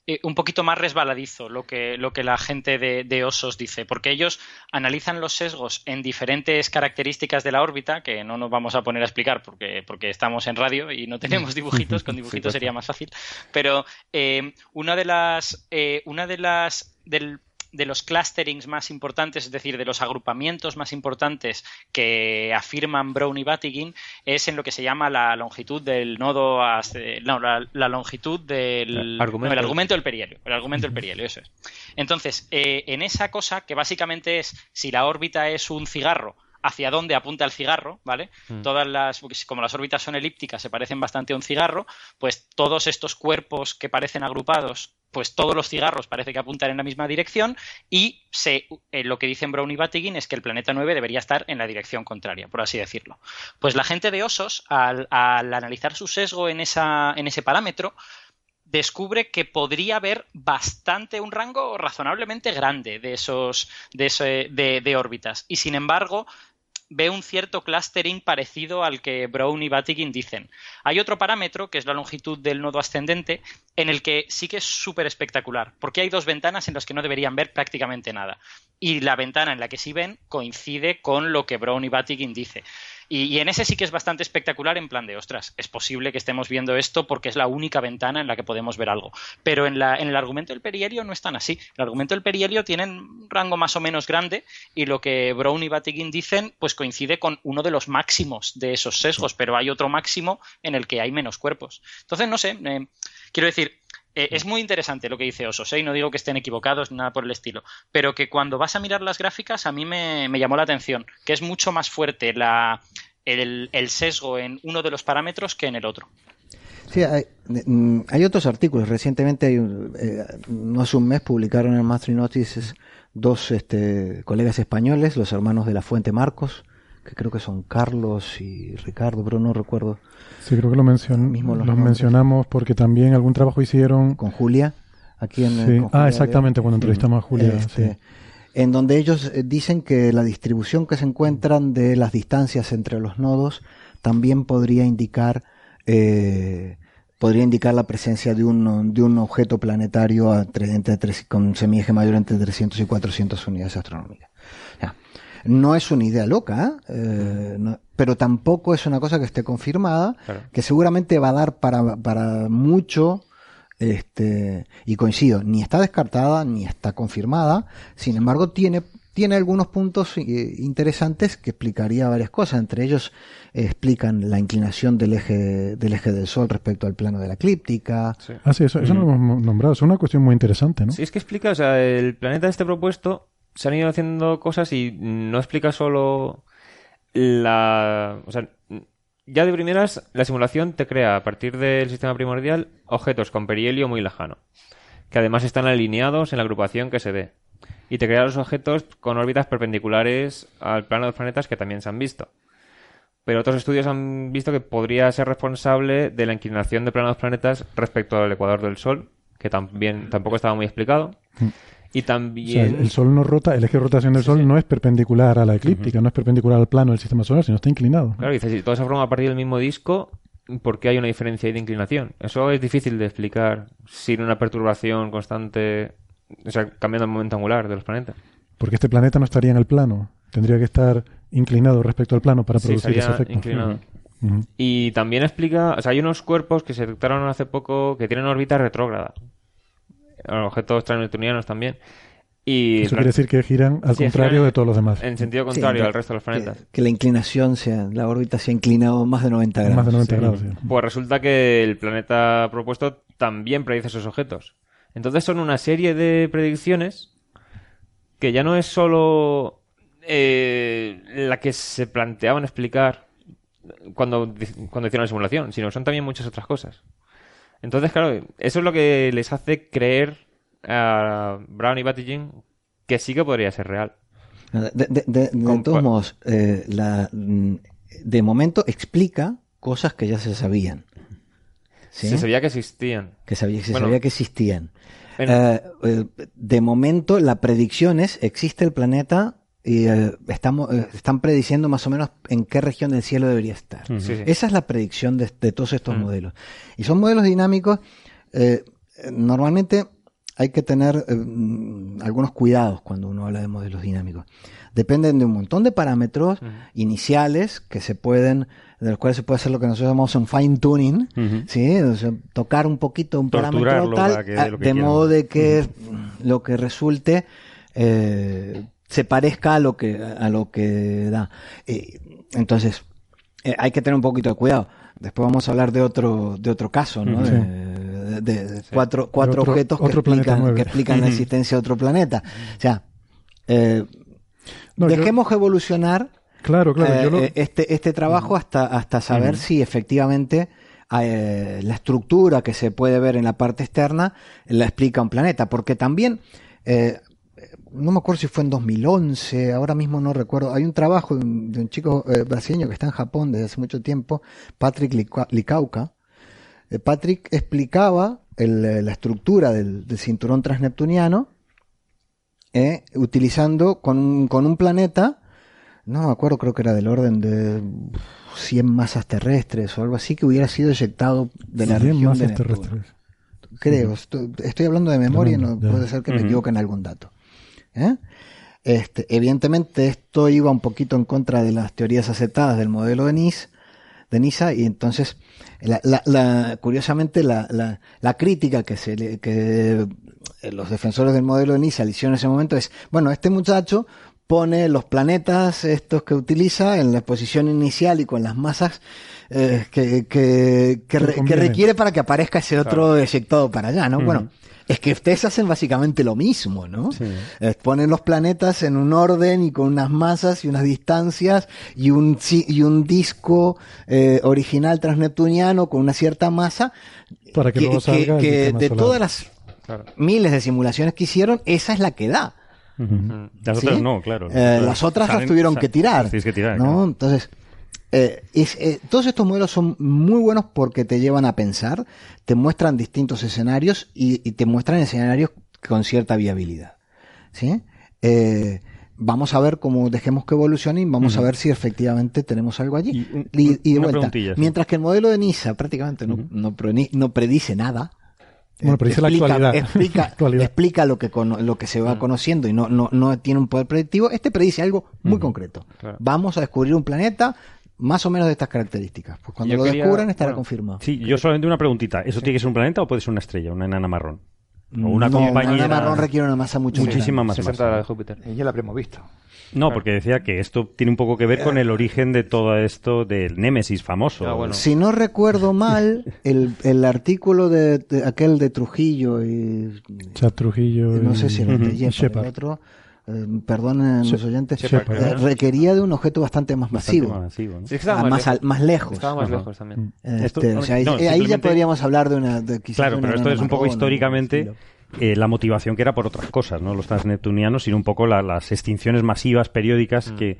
eh, un poquito más resbaladizo lo que, lo que la gente de, Osos dice, porque ellos analizan los sesgos en diferentes características de la órbita, que no nos vamos a poner a explicar porque, porque estamos en radio y no tenemos dibujitos, con dibujitos sería más fácil, pero eh, una de las, eh, una de las, del de los clusterings más importantes, es decir, de los agrupamientos más importantes que afirman Brown y Batygin, es en lo que se llama la longitud del nodo, no, la, longitud del argumento. el argumento del perihelio, el argumento del perihelio, eso es. Entonces, eh, en esa cosa que básicamente es si la órbita es un cigarro, hacia dónde apunta el cigarro, ¿vale? Mm. Todas las, como las órbitas son elípticas, se parecen bastante a un cigarro, pues todos estos cuerpos que parecen agrupados pues todos los cigarros parece que apuntan en la misma dirección y se, eh, lo que dicen Brown y Batygin es que el planeta 9 debería estar en la dirección contraria, por así decirlo. Pues la gente de Osos, al, analizar su sesgo en, esa, en ese parámetro, descubre que podría haber bastante un rango razonablemente grande de esos de, de órbitas y sin embargo ve un cierto clustering parecido al que Brown y Batygin dicen. Hay otro parámetro, que es la longitud del nodo ascendente, en el que sí que es súper espectacular, porque hay dos ventanas en las que no deberían ver prácticamente nada. Y la ventana en la que sí ven coincide con lo que Brown y Batygin dice. Y, en ese sí que es bastante espectacular en plan de, ostras, es posible que estemos viendo esto porque es la única ventana en la que podemos ver algo. Pero en, la, en el argumento del perihelio no es tan así. El argumento del perihelio tiene un rango más o menos grande y lo que Brown y Batygin dicen pues coincide con uno de los máximos de esos sesgos, pero hay otro máximo en el que hay menos cuerpos. Entonces, no sé, eh, quiero decir, eh, es muy interesante lo que dice Osos, ¿eh? y no digo que estén equivocados, nada por el estilo, pero que cuando vas a mirar las gráficas a mí me, llamó la atención, que es mucho más fuerte la, el, sesgo en uno de los parámetros que en el otro. Sí, hay, mm, otros artículos. Recientemente, hay eh, no hace un mes, publicaron en Mastery Notices dos este, colegas españoles, los hermanos de la Fuente Marcos, que creo que son Carlos y Ricardo, pero no recuerdo. Sí, creo que lo, mencion los, mencionamos porque también algún trabajo hicieron. Con Julia, aquí en. Sí. ah, exactamente, cuando entrevistamos a Julia. Este, en donde ellos eh, dicen que la distribución que se encuentran de las distancias entre los nodos también podría indicar. Eh, podría indicar la presencia de un, de un objeto planetario entre, entre, con semieje mayor entre 300 y 400 unidades astronómicas. No es una idea loca, ¿eh? pero tampoco es una cosa que esté confirmada, que seguramente va a dar para, para mucho, este, y coincido, ni está descartada ni está confirmada, sin embargo tiene, tiene algunos puntos eh, interesantes que explicaría varias cosas, entre ellos explican la inclinación del eje, del eje del Sol respecto al plano de la eclíptica. Ah, sí, eso, eso lo hemos nombrado, es una cuestión muy interesante, ¿no? Sí, es que explica, o sea, el planeta este propuesto se han ido haciendo cosas y no explica solo la... O sea, ya de primeras, la simulación te crea a partir del sistema primordial objetos con perihelio muy lejano, que además están alineados en la agrupación que se ve. Y te crea los objetos con órbitas perpendiculares al plano de los planetas que también se han visto. Pero otros estudios han visto que podría ser responsable de la inclinación de plano de los planetas respecto al ecuador del Sol, que también tampoco estaba muy explicado. Y también... el, Sol no rota, el eje de rotación del Sol no es perpendicular a la eclíptica, no es perpendicular al plano del sistema solar, sino está inclinado. Claro, dices, si todo se forma a partir del mismo disco, ¿por qué hay una diferencia ahí de inclinación? Eso es difícil de explicar sin una perturbación constante, o sea, cambiando el momento angular de los planetas. Porque este planeta no estaría en el plano, tendría que estar inclinado respecto al plano para producir ese efecto. Inclinado. Y también explica, o sea, hay unos cuerpos que se detectaron hace poco que tienen órbita retrógrada objetos transneptunianos también. Y Eso quiere decir que giran al contrario de todos los demás. En sentido contrario al resto de los planetas. Que, la inclinación sea, la órbita se ha inclinado más de 90 grados. Más de 90 grados, Pues resulta que el planeta propuesto también predice esos objetos. Entonces son una serie de predicciones que ya no es solo eh, la que se planteaban explicar cuando, cuando hicieron la simulación, sino son también muchas otras cosas. Entonces, claro, eso es lo que les hace creer a Brown y Batygin que sí que podría ser real. De, todos modos, eh, mm, de momento explica cosas que ya se sabían. Se sabía que existían. Que sabía, se sabía que existían. Eh, eh, de momento, la predicción es, existe el planeta y estamos, están prediciendo más o menos en qué región del cielo debería estar. Esa es la predicción de, todos estos modelos. Y son modelos dinámicos. Eh, normalmente hay que tener eh, mm, algunos cuidados cuando uno habla de modelos dinámicos. Dependen de un montón de parámetros iniciales que se pueden, de los cuales se puede hacer lo que nosotros llamamos un fine tuning, ¿sí? tocar un poquito un parámetro tal, de, modo de que lo que resulte eh, se parezca a lo que a lo que da. Eh, entonces hay que tener un poquito de cuidado. Después vamos a hablar de otro de otro caso, ¿no? de, cuatro, cuatro objetos que, explican, que explican la existencia de otro planeta. O sea, eh, dejemos evolucionar claro, claro, eh, este, este trabajo hasta, hasta saber si efectivamente eh, la estructura que se puede ver en la parte externa la explica un planeta. Porque también no me acuerdo si fue en 2011, ahora mismo no recuerdo. Hay un trabajo de un, chico brasileño que está en Japón desde hace mucho tiempo, Patrick Licauca, eh, Patrick explicaba eh, la estructura del, cinturón transneptuniano eh, utilizando con un, planeta, no me acuerdo, creo que era del orden de 100 masas terrestres o algo así, que hubiera sido eyectado de la región de terrestres. Creo, estoy, hablando de memoria, no puede ser que me equivoque en algún dato. Este, evidentemente esto iba un poquito en contra de las teorías aceptadas del modelo de NIS, de NISA, y entonces la, la, curiosamente, la, la, crítica que, se le, que eh, los defensores del modelo de NISA le hicieron en ese momento es, bueno, este muchacho pone los planetas estos que utiliza en la exposición inicial y con las masas eh, que, que, que, requiere para que aparezca ese otro eyectado para allá, ¿no? Bueno, es que ustedes hacen básicamente lo mismo, ¿no? ponen los planetas en un orden y con unas masas y unas distancias y un, y un disco eh, original transneptuniano con una cierta masa. Para que, luego salga que, de todas las miles de simulaciones que hicieron, esa es la que da. Las otras no, claro. Eh, las otras las tuvieron que tirar. Que tirar ¿no? Entonces, eh, eh, todos estos modelos son muy buenos porque te llevan a pensar, te muestran distintos escenarios y, te muestran escenarios con cierta viabilidad. ¿sí? Eh, vamos a ver cómo dejemos que evolucione y vamos a ver si efectivamente tenemos algo allí. Y, vuelta, mientras que el modelo de NISA prácticamente no, no, predice nada. Bueno, predice explica, la actualidad. Explica, explica lo que, lo que se va conociendo y no, no, no tiene un poder predictivo. Este predice algo muy concreto. Vamos a descubrir un planeta, más o menos de estas características. Pues cuando lo descubran estará confirmado. Sí, yo solamente una preguntita. ¿Eso tiene que ser un planeta o puede ser una estrella, una enana marrón? O una no, compañera... Una enana marrón requiere una masa mucho Muchísima más masa. de Júpiter. Y ya la habremos visto. No, porque decía que esto tiene un poco que ver con el origen de todo esto del Némesis famoso. Ah, si no recuerdo mal, el, el artículo de, aquel de Trujillo y... Chat Trujillo No sé si era de el otro eh, perdonen los oyentes, eh, requería de un objeto bastante más masivo. más, lejos. Estaba más lejos también. Este, ahí, ya podríamos hablar de una. claro, pero esto es un poco históricamente. Eh, la motivación que era por otras cosas, no los transneptunianos, sino un poco las extinciones masivas periódicas mm. que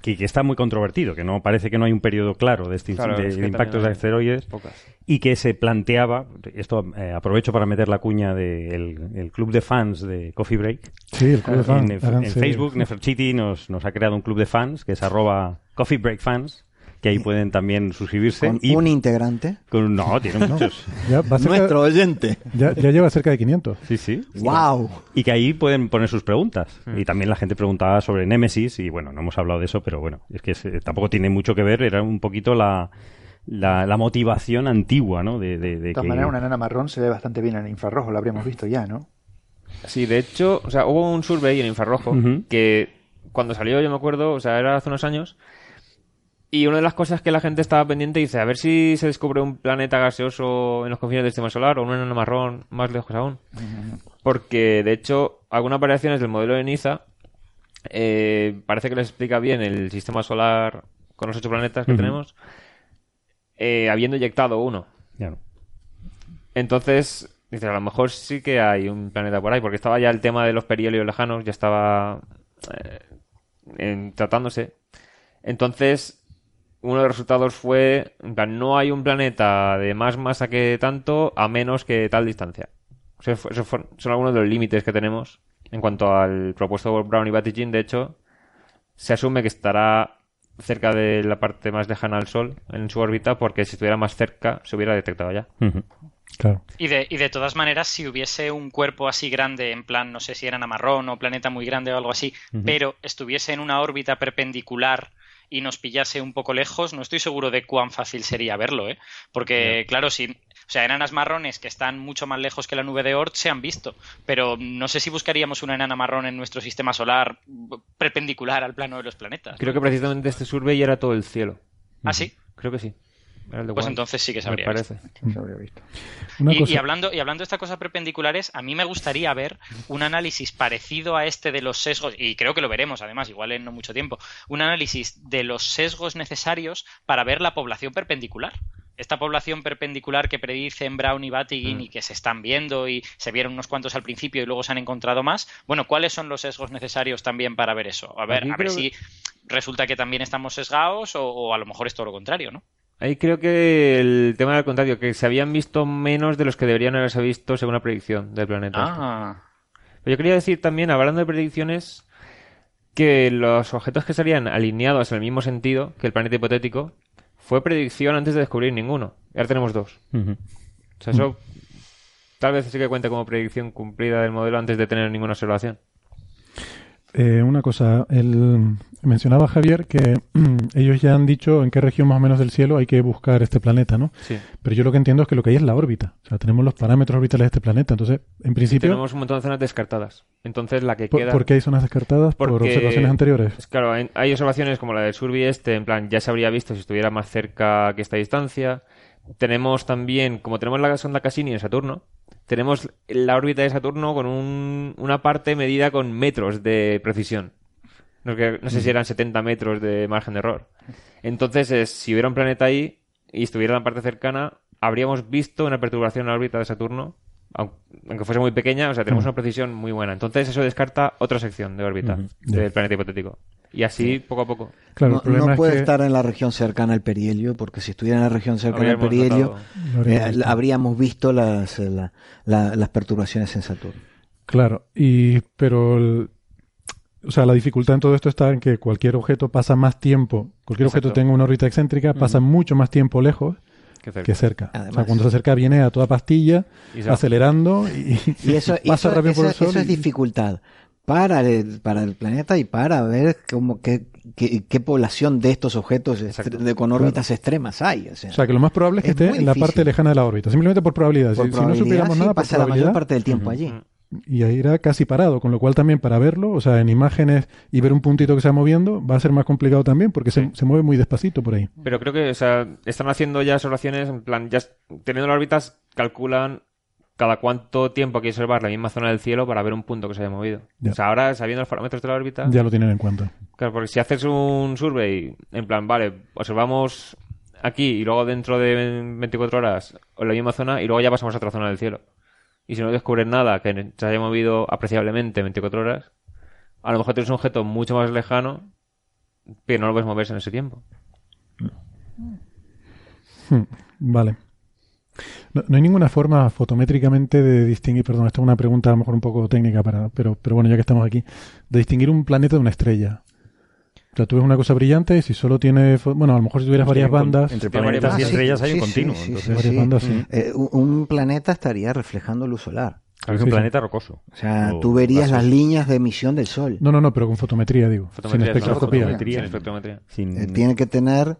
que, está muy controvertido, que no parece que no hay un periodo claro de, de, impactos de asteroides y que se planteaba, esto eh, aprovecho para meter la cuña del el club de fans de Coffee Break. Sí, el club de fans. En, Facebook, Neferchiti nos, nos ha creado un club de fans que es arroba Coffee Break Fans que ahí pueden también suscribirse. ¿Con un integrante? Con, no, tiene muchos. Nuestro oyente. Ya, lleva cerca de 500. Sí, sí. ¡Wow! Y que ahí pueden poner sus preguntas. Mm. Y también la gente preguntaba sobre Nemesis, y bueno, no hemos hablado de eso, pero bueno, es que tampoco tiene mucho que ver, era un poquito la... La, motivación antigua, ¿no? De, de, de, todas maneras, una nana marrón se ve bastante bien en infrarrojo, lo habríamos visto ya, ¿no? Sí, de hecho, o sea, hubo un survey en infrarrojo que cuando salió, yo me acuerdo, o sea, era hace unos años, y una de las cosas que la gente estaba pendiente dice, a ver si se descubre un planeta gaseoso en los confines del sistema solar o un enano marrón más lejos aún. Porque, de hecho, algunas variaciones del modelo de Niza eh, parece que les explica bien el sistema solar con los ocho planetas que tenemos, eh, habiendo inyectado uno. Entonces, dice, a lo mejor sí que hay un planeta por ahí, porque estaba ya el tema de los perihelios lejanos, ya estaba eh, tratándose. Entonces, uno de los resultados fue, no hay un planeta de más masa que tanto a menos que tal distancia. esos son algunos de los límites que tenemos en cuanto al propuesto por Brown y Batygin. De hecho, se asume que estará cerca de la parte más lejana al Sol en su órbita porque si estuviera más cerca se hubiera detectado ya. Claro. Y de, y de todas maneras, si hubiese un cuerpo así grande, en plan, no sé si era marrón o planeta muy grande o algo así, pero estuviese en una órbita perpendicular y nos pillase un poco lejos, no estoy seguro de cuán fácil sería verlo, ¿eh? Porque, claro, si, o sea, enanas marrones que están mucho más lejos que la nube de Oort se han visto, pero no sé si buscaríamos una enana marrón en nuestro sistema solar perpendicular al plano de los planetas. Creo que precisamente este survey era todo el cielo. ¿Ah, sí? Creo que sí. Era el de Pues entonces sí que se me habría parece. No se habría visto. Una Y, cosa- y hablando, y hablando de estas cosas perpendiculares, a mí me gustaría ver un análisis parecido a este de los sesgos, y creo que lo veremos además, igual en no mucho tiempo, un análisis de los sesgos necesarios para ver la población perpendicular. Esta población perpendicular que predicen Brown y Battigin Mm. y que se están viendo y se vieron unos cuantos al principio y luego se han encontrado más. Bueno, ¿cuáles son los sesgos necesarios también para ver eso? A ver, Aquí a ver si resulta que también estamos sesgados o, o a lo mejor es todo lo contrario, ¿no? Ahí creo que el tema del contrario, que se habían visto menos de los que deberían haberse visto según la predicción del planeta. este. Ah, Pero yo quería decir también, hablando de predicciones, que los objetos que salían alineados en el mismo sentido que el planeta hipotético fue predicción antes de descubrir ninguno. Y ahora tenemos dos. O sea, eso tal vez sí que cuente como predicción cumplida del modelo antes de tener ninguna observación. Eh, una cosa, el, mencionaba Javier que ellos ya han dicho en qué región más o menos del cielo hay que buscar este planeta, ¿no? Sí. Pero yo lo que entiendo es que lo que hay es la órbita. O sea, tenemos los parámetros orbitales de este planeta. Entonces, en principio, Tenemos un montón de zonas descartadas. Entonces la que ¿por, queda... por qué hay zonas descartadas? Por observaciones anteriores. Pues claro, hay- observaciones como la del Survey este, en plan, ya se habría visto si estuviera más cerca que esta distancia. Tenemos también, como tenemos la sonda Cassini en Saturno, tenemos la órbita de Saturno con un- una parte medida con metros de precisión. No, que- no sé si eran 70 metros de margen de error. Entonces, es, si hubiera un planeta ahí y estuviera en la parte cercana, habríamos visto una perturbación en la órbita de Saturno, aunque fuese muy pequeña, o sea, tenemos una precisión muy buena. Entonces, eso descarta otra sección de órbita del planeta hipotético. Y así, poco a poco. Claro, no es puede que estar en la región cercana al perihelio, porque si estuviera en la región cercana al Habríamos perihelio, notado- lo habríamos eh, visto. habríamos visto las, eh, la- la- las perturbaciones en Saturno. Claro, y pero el- o sea, la dificultad en todo esto está en que cualquier objeto pasa más tiempo, cualquier objeto tenga una órbita excéntrica, pasa mucho más tiempo lejos Qué cerca. que cerca. o sea, cuando se acerca viene a toda pastilla, Y acelerando y, Y eso, y pasa eso- rápido por el eso- sol. eso es dificultad para el, para el planeta y para ver cómo, qué, qué, qué población de estos objetos de, con órbitas extremas hay. O sea, o sea, que lo más probable es que Es esté en la parte lejana de la órbita, simplemente por probabilidad. por si, si no supiéramos sí, nada, por pasa la mayor parte del tiempo allí. Y ahí irá casi parado, con lo cual también para verlo, o sea, en imágenes y ver un puntito que se va moviendo, va a ser más complicado también porque se, se mueve muy despacito por ahí. Pero creo que, o sea, están haciendo ya observaciones, en plan, ya teniendo las órbitas, calculan cada cuánto tiempo hay que observar la misma zona del cielo para ver un punto que se haya movido. Ya. O sea, ahora, sabiendo los parámetros de la órbita, Ya lo tienen en cuenta. claro, porque si haces un survey, en plan, vale, observamos aquí y luego dentro de 24 horas en la misma zona y luego ya pasamos a otra zona del cielo. Y si no descubres nada que se haya movido apreciablemente en 24 horas, a lo mejor tienes un objeto mucho más lejano, pero no lo ves moverse en ese tiempo. Hmm, Vale. No, no hay ninguna forma fotométricamente de distinguir, perdón, esta es una pregunta a lo mejor un poco técnica, para, pero, pero bueno, ya que estamos aquí, de distinguir un planeta de una estrella. O sea, tú ves una cosa brillante y si solo tiene, fo- bueno, a lo mejor si tuvieras varias bandas, Entre planetas y estrellas hay un continuo. un- planeta estaría reflejando luz solar. es Sí, un sí. planeta rocoso. O sea, O tú verías las líneas de emisión del Sol. No, no, no, pero con fotometría, digo. Fotometría, sin no, espectroscopía. fotometría, sin espectrometría. Sin- Eh, tiene que tener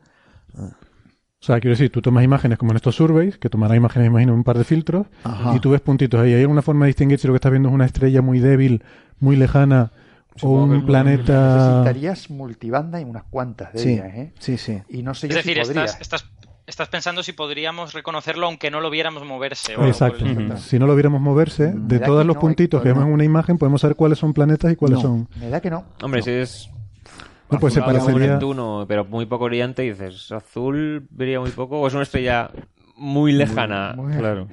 O sea, quiero decir, tú tomas imágenes como en estos surveys, que tomarás imágenes, imagino, un par de filtros, Ajá. y tú ves puntitos ahí. ¿Hay alguna forma de distinguir si lo que estás viendo es una estrella muy débil, muy lejana, Supongo que un no. planeta... Necesitarías multibanda y unas cuantas de Sí, ellas, ¿eh? sí, sí. Y no sé Es yo decir, si podría. estás, estás, estás pensando si podríamos reconocerlo aunque no lo viéramos moverse. o algo Exacto. por el. Si no lo viéramos moverse, Mm, de todos que los no, puntitos que Héctor, vemos en no. una imagen, podemos saber cuáles son planetas y cuáles No. son... Me da que no. Hombre, si es No, pues se parecería... Neptuno, pero muy poco brillante, y dices, azul brilla muy poco, o es una estrella muy lejana. Muy- Claro.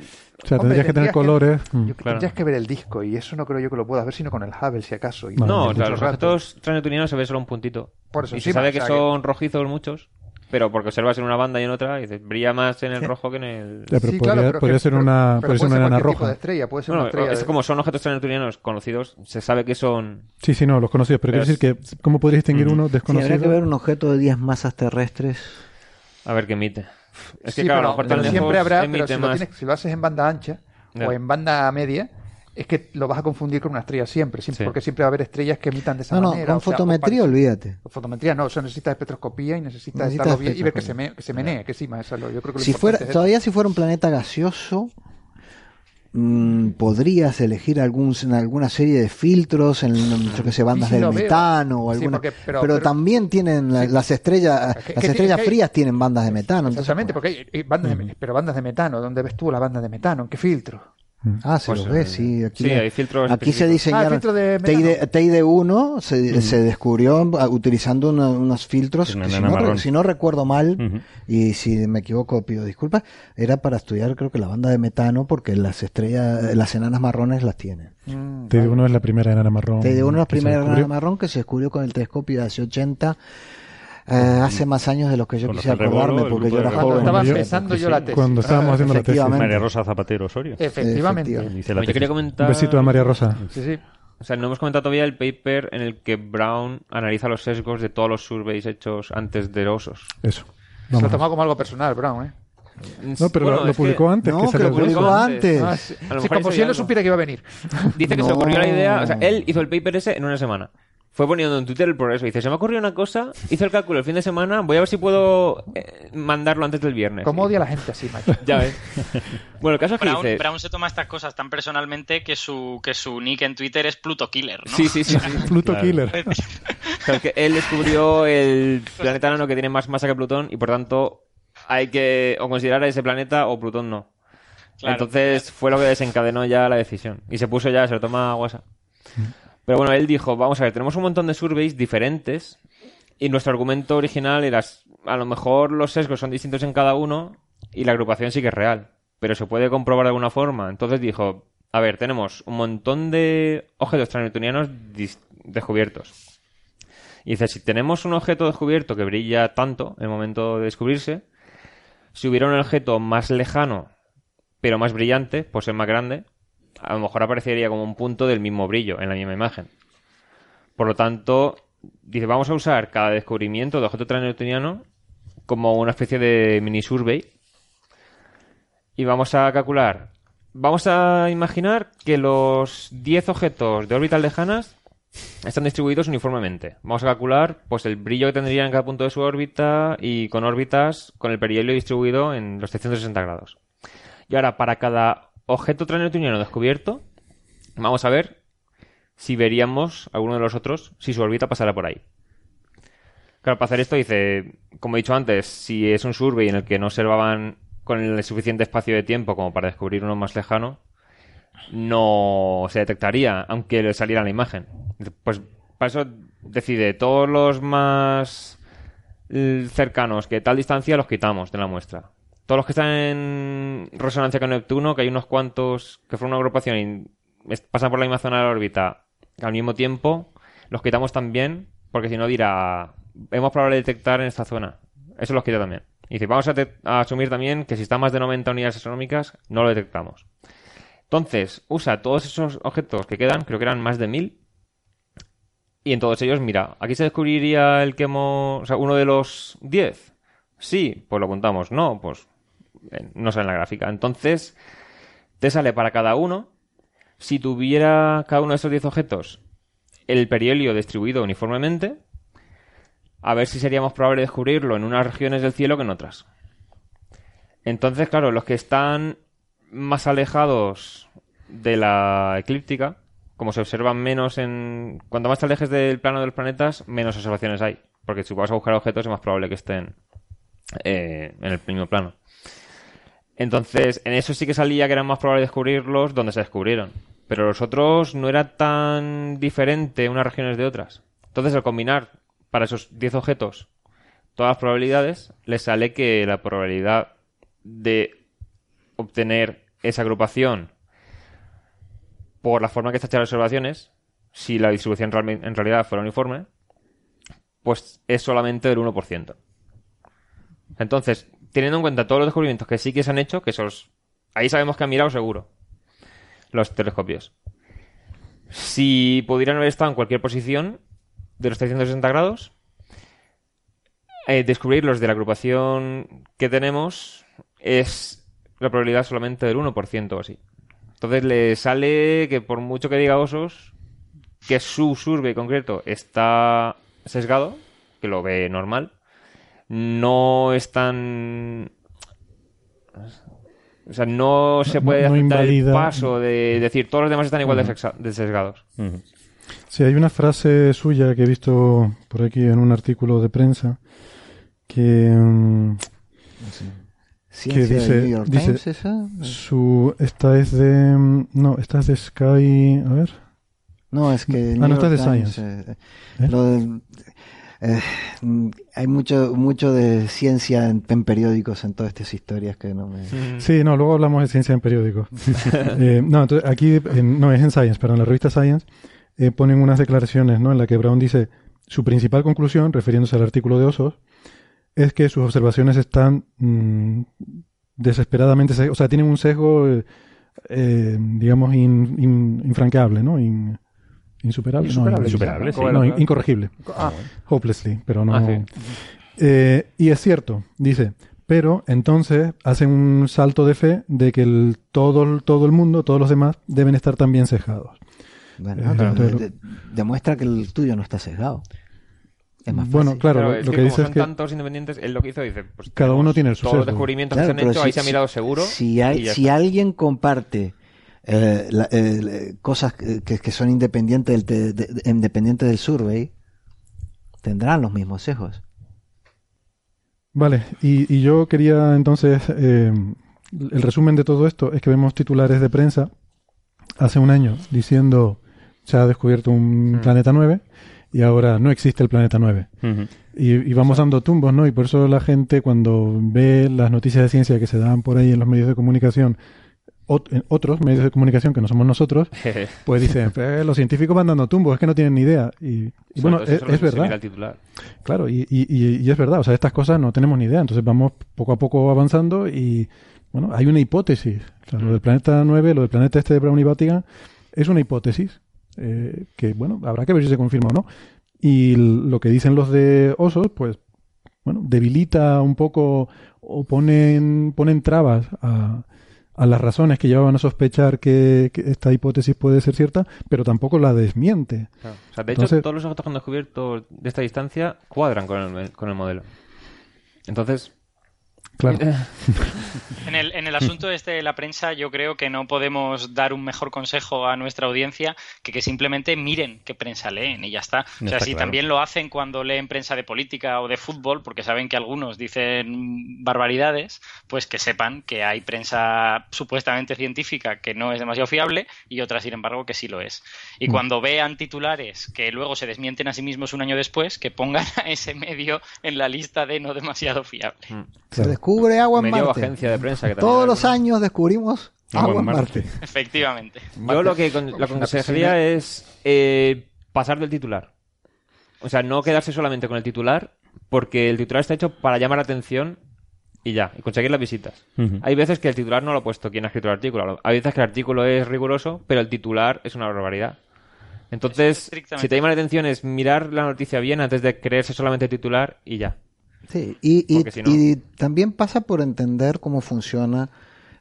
O sea, Hombre, tendrías que tener tendrías que- colores... mm. Yo- Claro. Tendrías que ver el disco y eso no creo yo que lo puedas ver sino con el Hubble si acaso. Y No, No, o sea, los objetos transneptunianos se ve solo un puntito. Por eso y encima, se sabe o que sea son rojizos muchos, pero porque observas en una banda y en otra, y dices, brilla más en el rojo que en el... Ya, pero Sí, podría, claro, pero podría que- ser pero- una, pero podría ser puede una enana cualquier tipo de roja. estrella, puede ser Bueno, una estrella. es de- como son objetos transneptunianos conocidos, se sabe que son... Sí, sí, no, los conocidos. Pero Pero quiero decir que, ¿cómo podrías distinguir Mm. uno Sí, desconocido? habría que ver un objeto de 10 masas terrestres. A ver qué emite. Es que sí, claro, pero, pero siempre habrá, pero si lo, tienes- si lo haces en banda ancha Ya. o en banda media, es que lo vas a confundir con una estrella siempre, siempre Sí. porque siempre va a haber estrellas que emitan de esa No, no, manera. con o sea, o fotometría, olvídate. Con fotometría no, eso necesita espectroscopía y necesita Necesita estarlo bien y ver que se, me, que se menee, que sí, más eso es lo- yo creo que lo Si fuera, es eso. todavía si fuera un planeta gaseoso, podrías elegir algún, alguna serie de filtros en, yo que sé, bandas sí del lo veo. metano o Sí, alguna. porque- pero, pero- pero- también tienen la- las estrellas, Es que- las estrellas frías tienen bandas de metano. entonces, Exactamente, porque hay, hay bandas de, pero bandas de metano, ¿dónde ves tú las bandas de metano? ¿En qué filtro? Ah, se Pues, los ve, eh, sí. Aquí, sí, hay filtros aquí se. Ah, diseñaron. filtro de TID, metano. TID1 se, se descubrió ah, utilizando una- unos filtros, que si, no, si no recuerdo mal, y si me equivoco pido disculpas, era para estudiar creo que la banda de metano porque las estrellas, las enanas marrones las tienen. Mm, TD1 es la primera enana marrón. TID1 es la primera enana marrón que se descubrió con el telescopio de hace 80, eh, hace más años de los que yo quisiera acordarme porque yo era joven. estaba Yo- empezando yo la tesis. Cuando estábamos haciendo la tesis. Efectivamente. María Rosa Zapatero Osorio. Efectivamente. Efectivamente. Yo quería comentar... Un besito a María Rosa. Sí, sí. O sea, no hemos comentado todavía el paper en el que Brown analiza los sesgos de todos los surveys hechos antes de osos. Eso. Se lo Vamos. tomado como algo personal, Brown, ¿eh? No, pero Bueno, lo, lo es que publicó antes. No, que que salió lo publicó beso. antes. Ah, sí. A lo Sí, mejor como si él algo. supiera que iba a venir. Dice que se le No. ocurrió la idea, o sea, él hizo el paper ese en una semana. Fue poniendo en Twitter el progreso. Dice, se me ha ocurrido una cosa, hice el cálculo el fin de semana, voy a ver si puedo eh, mandarlo antes del viernes. ¿Cómo odia a la gente así, macho? Ya ves. Bueno, el caso es que Brown, dice... Brown se toma estas cosas tan personalmente que su, que su nick en Twitter es Pluto Killer, ¿no? Sí, sí, sí. Pluto Claro. Killer. O sea, que él descubrió el planeta enano que tiene más masa que Plutón y por tanto hay que o considerar a ese planeta o Plutón no. Claro. Entonces fue lo que desencadenó ya la decisión. Y se puso ya, se lo toma a WhatsApp. Pero bueno, él dijo, vamos a ver, tenemos un montón de surveys diferentes y nuestro argumento original era, a lo mejor los sesgos son distintos en cada uno y la agrupación sí que es real, pero se puede comprobar de alguna forma. Entonces dijo, a ver, tenemos un montón de objetos transneptunianos dis- descubiertos. Y dice, si tenemos un objeto descubierto que brilla tanto en el momento de descubrirse, si hubiera un objeto más lejano, pero más brillante, pues es más grande, a lo mejor aparecería como un punto del mismo brillo en la misma imagen. Por lo tanto, dice, vamos a usar cada descubrimiento de objeto transneptuniano como una especie de mini survey y vamos a calcular. Vamos a imaginar que los 10 objetos de órbitas lejanas están distribuidos uniformemente. Vamos a calcular pues el brillo que tendría en cada punto de su órbita y con órbitas con el perihelio distribuido en los 360 grados. Y ahora, para cada objeto transneptuniano descubierto, vamos a ver si veríamos alguno de los otros si su órbita pasara por ahí. Claro, para hacer esto dice, como he dicho antes, si es un survey en el que no observaban con el suficiente espacio de tiempo como para descubrir uno más lejano, no se detectaría, aunque le saliera la imagen. Pues para eso decide, todos los más cercanos que tal distancia los quitamos de la muestra. Todos los que están en resonancia con Neptuno, que hay unos cuantos que fueron una agrupación y pasan por la misma zona de la órbita al mismo tiempo, los quitamos también, porque si no dirá, hemos probable de detectar en esta zona. Eso los quita también. Y dice, vamos a, asumir también que si está más de 90 unidades astronómicas, no lo detectamos. Entonces, usa todos esos objetos que quedan, creo que eran más de 1000, y en todos ellos, mira, aquí se descubriría el que hemos. O sea, uno de los 10. Sí, pues lo contamos. No, pues no sale en la gráfica. Entonces, te sale para cada uno. Si tuviera cada uno de estos 10 objetos el perihelio distribuido uniformemente, a ver si sería más probable descubrirlo en unas regiones del cielo que en otras. Entonces, claro, los que están más alejados de la eclíptica, como se observan menos en... Cuanto más te alejes del plano de los planetas, menos observaciones hay. Porque si vas a buscar objetos es más probable que estén eh, en el mismo plano. Entonces, en eso sí que salía que era más probable descubrirlos donde se descubrieron. Pero los otros no era tan diferente unas regiones de otras. Entonces, al combinar para esos 10 objetos todas las probabilidades, les sale que la probabilidad de obtener esa agrupación por la forma que está hecha las observaciones, si la distribución en realidad fuera uniforme, pues es solamente del 1%. Entonces, teniendo en cuenta todos los descubrimientos que sí que se han hecho, que esos, ahí sabemos que han mirado seguro los telescopios. Si pudieran haber estado en cualquier posición de los 360 grados, eh, descubrir los de la agrupación que tenemos es la probabilidad solamente del 1% o así. Entonces le sale que por mucho que diga osos, que su survey concreto está sesgado, que lo ve normal, no es tan... O sea, no se puede No- no aceptar el paso de decir todos los demás están igual de sexa- de sesgados. Sí, hay una frase suya que he visto por aquí en un artículo de prensa que, mm, Ciencia que dice, del New York dice Times, esa. su esta es de mm, no, esta es de Sky, a ver. No, es que. Ah, New no, esta es de Times, Science. eh, ¿Eh? lo del- eh, mm, hay mucho mucho de ciencia en, en periódicos en todas estas historias que no me. Sí, no, luego hablamos de ciencia en periódicos. Eh, no, entonces aquí en- no es en Science, pero en la revista Science eh, ponen unas declaraciones, ¿no? En la que Brown dice su principal conclusión, refiriéndose al artículo de osos, es que sus observaciones están mm, desesperadamente, se- o sea, tienen un sesgo, digamos, in- in- infranqueable, ¿no? In- insuperable, no, Insuperable, Insuperable, quizá, sí. ¿no? no, incorregible. Ah, Hopelessly, pero no. Ah, sí. Eh, y es cierto, dice, pero entonces hacen un salto de fe de que el, todo, el- todo el mundo, todos los demás, deben estar también cejados. Bueno, Eh, de- demuestra que el tuyo no está sesgado. Es más Bueno, fácil. claro, Claro, lo, es lo que, dice es son que tantos independientes, él lo que hizo dice, pues Cada uno tiene su todos los descubrimientos Claro, que se han hecho, si- ahí se ha mirado seguro. Si, y hay, ya si está. alguien comparte eh, la- eh, cosas que, son independientes del, de- de- independientes del survey, tendrán los mismos sesgos. Vale, y, y yo quería entonces, eh, el resumen de todo esto es que vemos titulares de prensa hace un año diciendo se ha descubierto un Mm. planeta 9 y ahora no existe el planeta 9. Ujú. Y, y vamos dando tumbos, ¿no? Y por eso la gente cuando ve las noticias de ciencia que se dan por ahí en los medios de comunicación, ot- en otros medios de comunicación que no somos nosotros, pues dicen, "Eh, los científicos van dando tumbos, es que no tienen ni idea. Y, y bueno, es, verdad. Claro, y, y- es verdad, o sea, estas cosas no tenemos ni idea, entonces vamos poco a poco avanzando y, bueno, hay una hipótesis. O sea, lo del planeta 9, lo del planeta este de Brown y Vatican, es una hipótesis eh, que, bueno, habrá que ver si se confirma o no. Y lo que dicen los de osos, pues, bueno, debilita un poco o ponen, ponen trabas a, a las razones que llevaban a sospechar que, que esta hipótesis puede ser cierta, pero tampoco la desmiente. Claro. O sea, de hecho, todos los objetos que han descubierto de esta distancia cuadran con el, con el modelo. Entonces, Claro. En el, en el asunto este de la prensa, yo creo que no podemos dar un mejor consejo a nuestra audiencia que que simplemente miren qué prensa leen y ya está. O sea, está si claro. también lo hacen cuando leen prensa de política o de fútbol, porque saben que algunos dicen barbaridades, pues que sepan que hay prensa supuestamente científica que no es demasiado fiable y otra, sin embargo, que sí lo es. Y Mm. cuando vean titulares que luego se desmienten a sí mismos un año después, que pongan a ese medio en la lista de no demasiado fiable. Se descubre agua en medio Marte. agencia de prensa que también Todos los años descubrimos Agua agua en Marte. Marte. Efectivamente. Yo lo que con- lo aconsejaría es eh, pasar del titular. O sea, no quedarse solamente con el titular, porque el titular está hecho para llamar la atención y ya, y conseguir las visitas. Hay veces que el titular no lo ha puesto quien ha escrito el artículo. Hay veces que el artículo es riguroso, pero el titular es una barbaridad. Entonces, si te llama la atención es mirar la noticia bien antes de creerse solamente el titular y ya. Sí, y, y, Porque si no- y también pasa por entender cómo funciona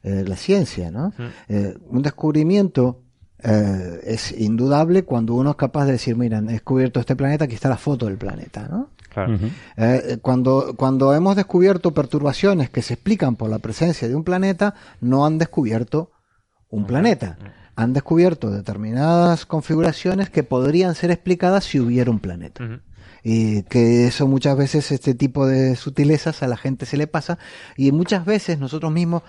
eh, la ciencia, ¿no? Eh, un descubrimiento eh, es indudable cuando uno es capaz de decir, mira, he descubierto este planeta, aquí está la foto del planeta, ¿no? Claro. Eh, cuando, cuando hemos descubierto perturbaciones que se explican por la presencia de un planeta, no han descubierto un planeta. Han descubierto determinadas configuraciones que podrían ser explicadas si hubiera un planeta. Y que eso muchas veces, este tipo de sutilezas a la gente se le pasa. Y muchas veces nosotros mismos,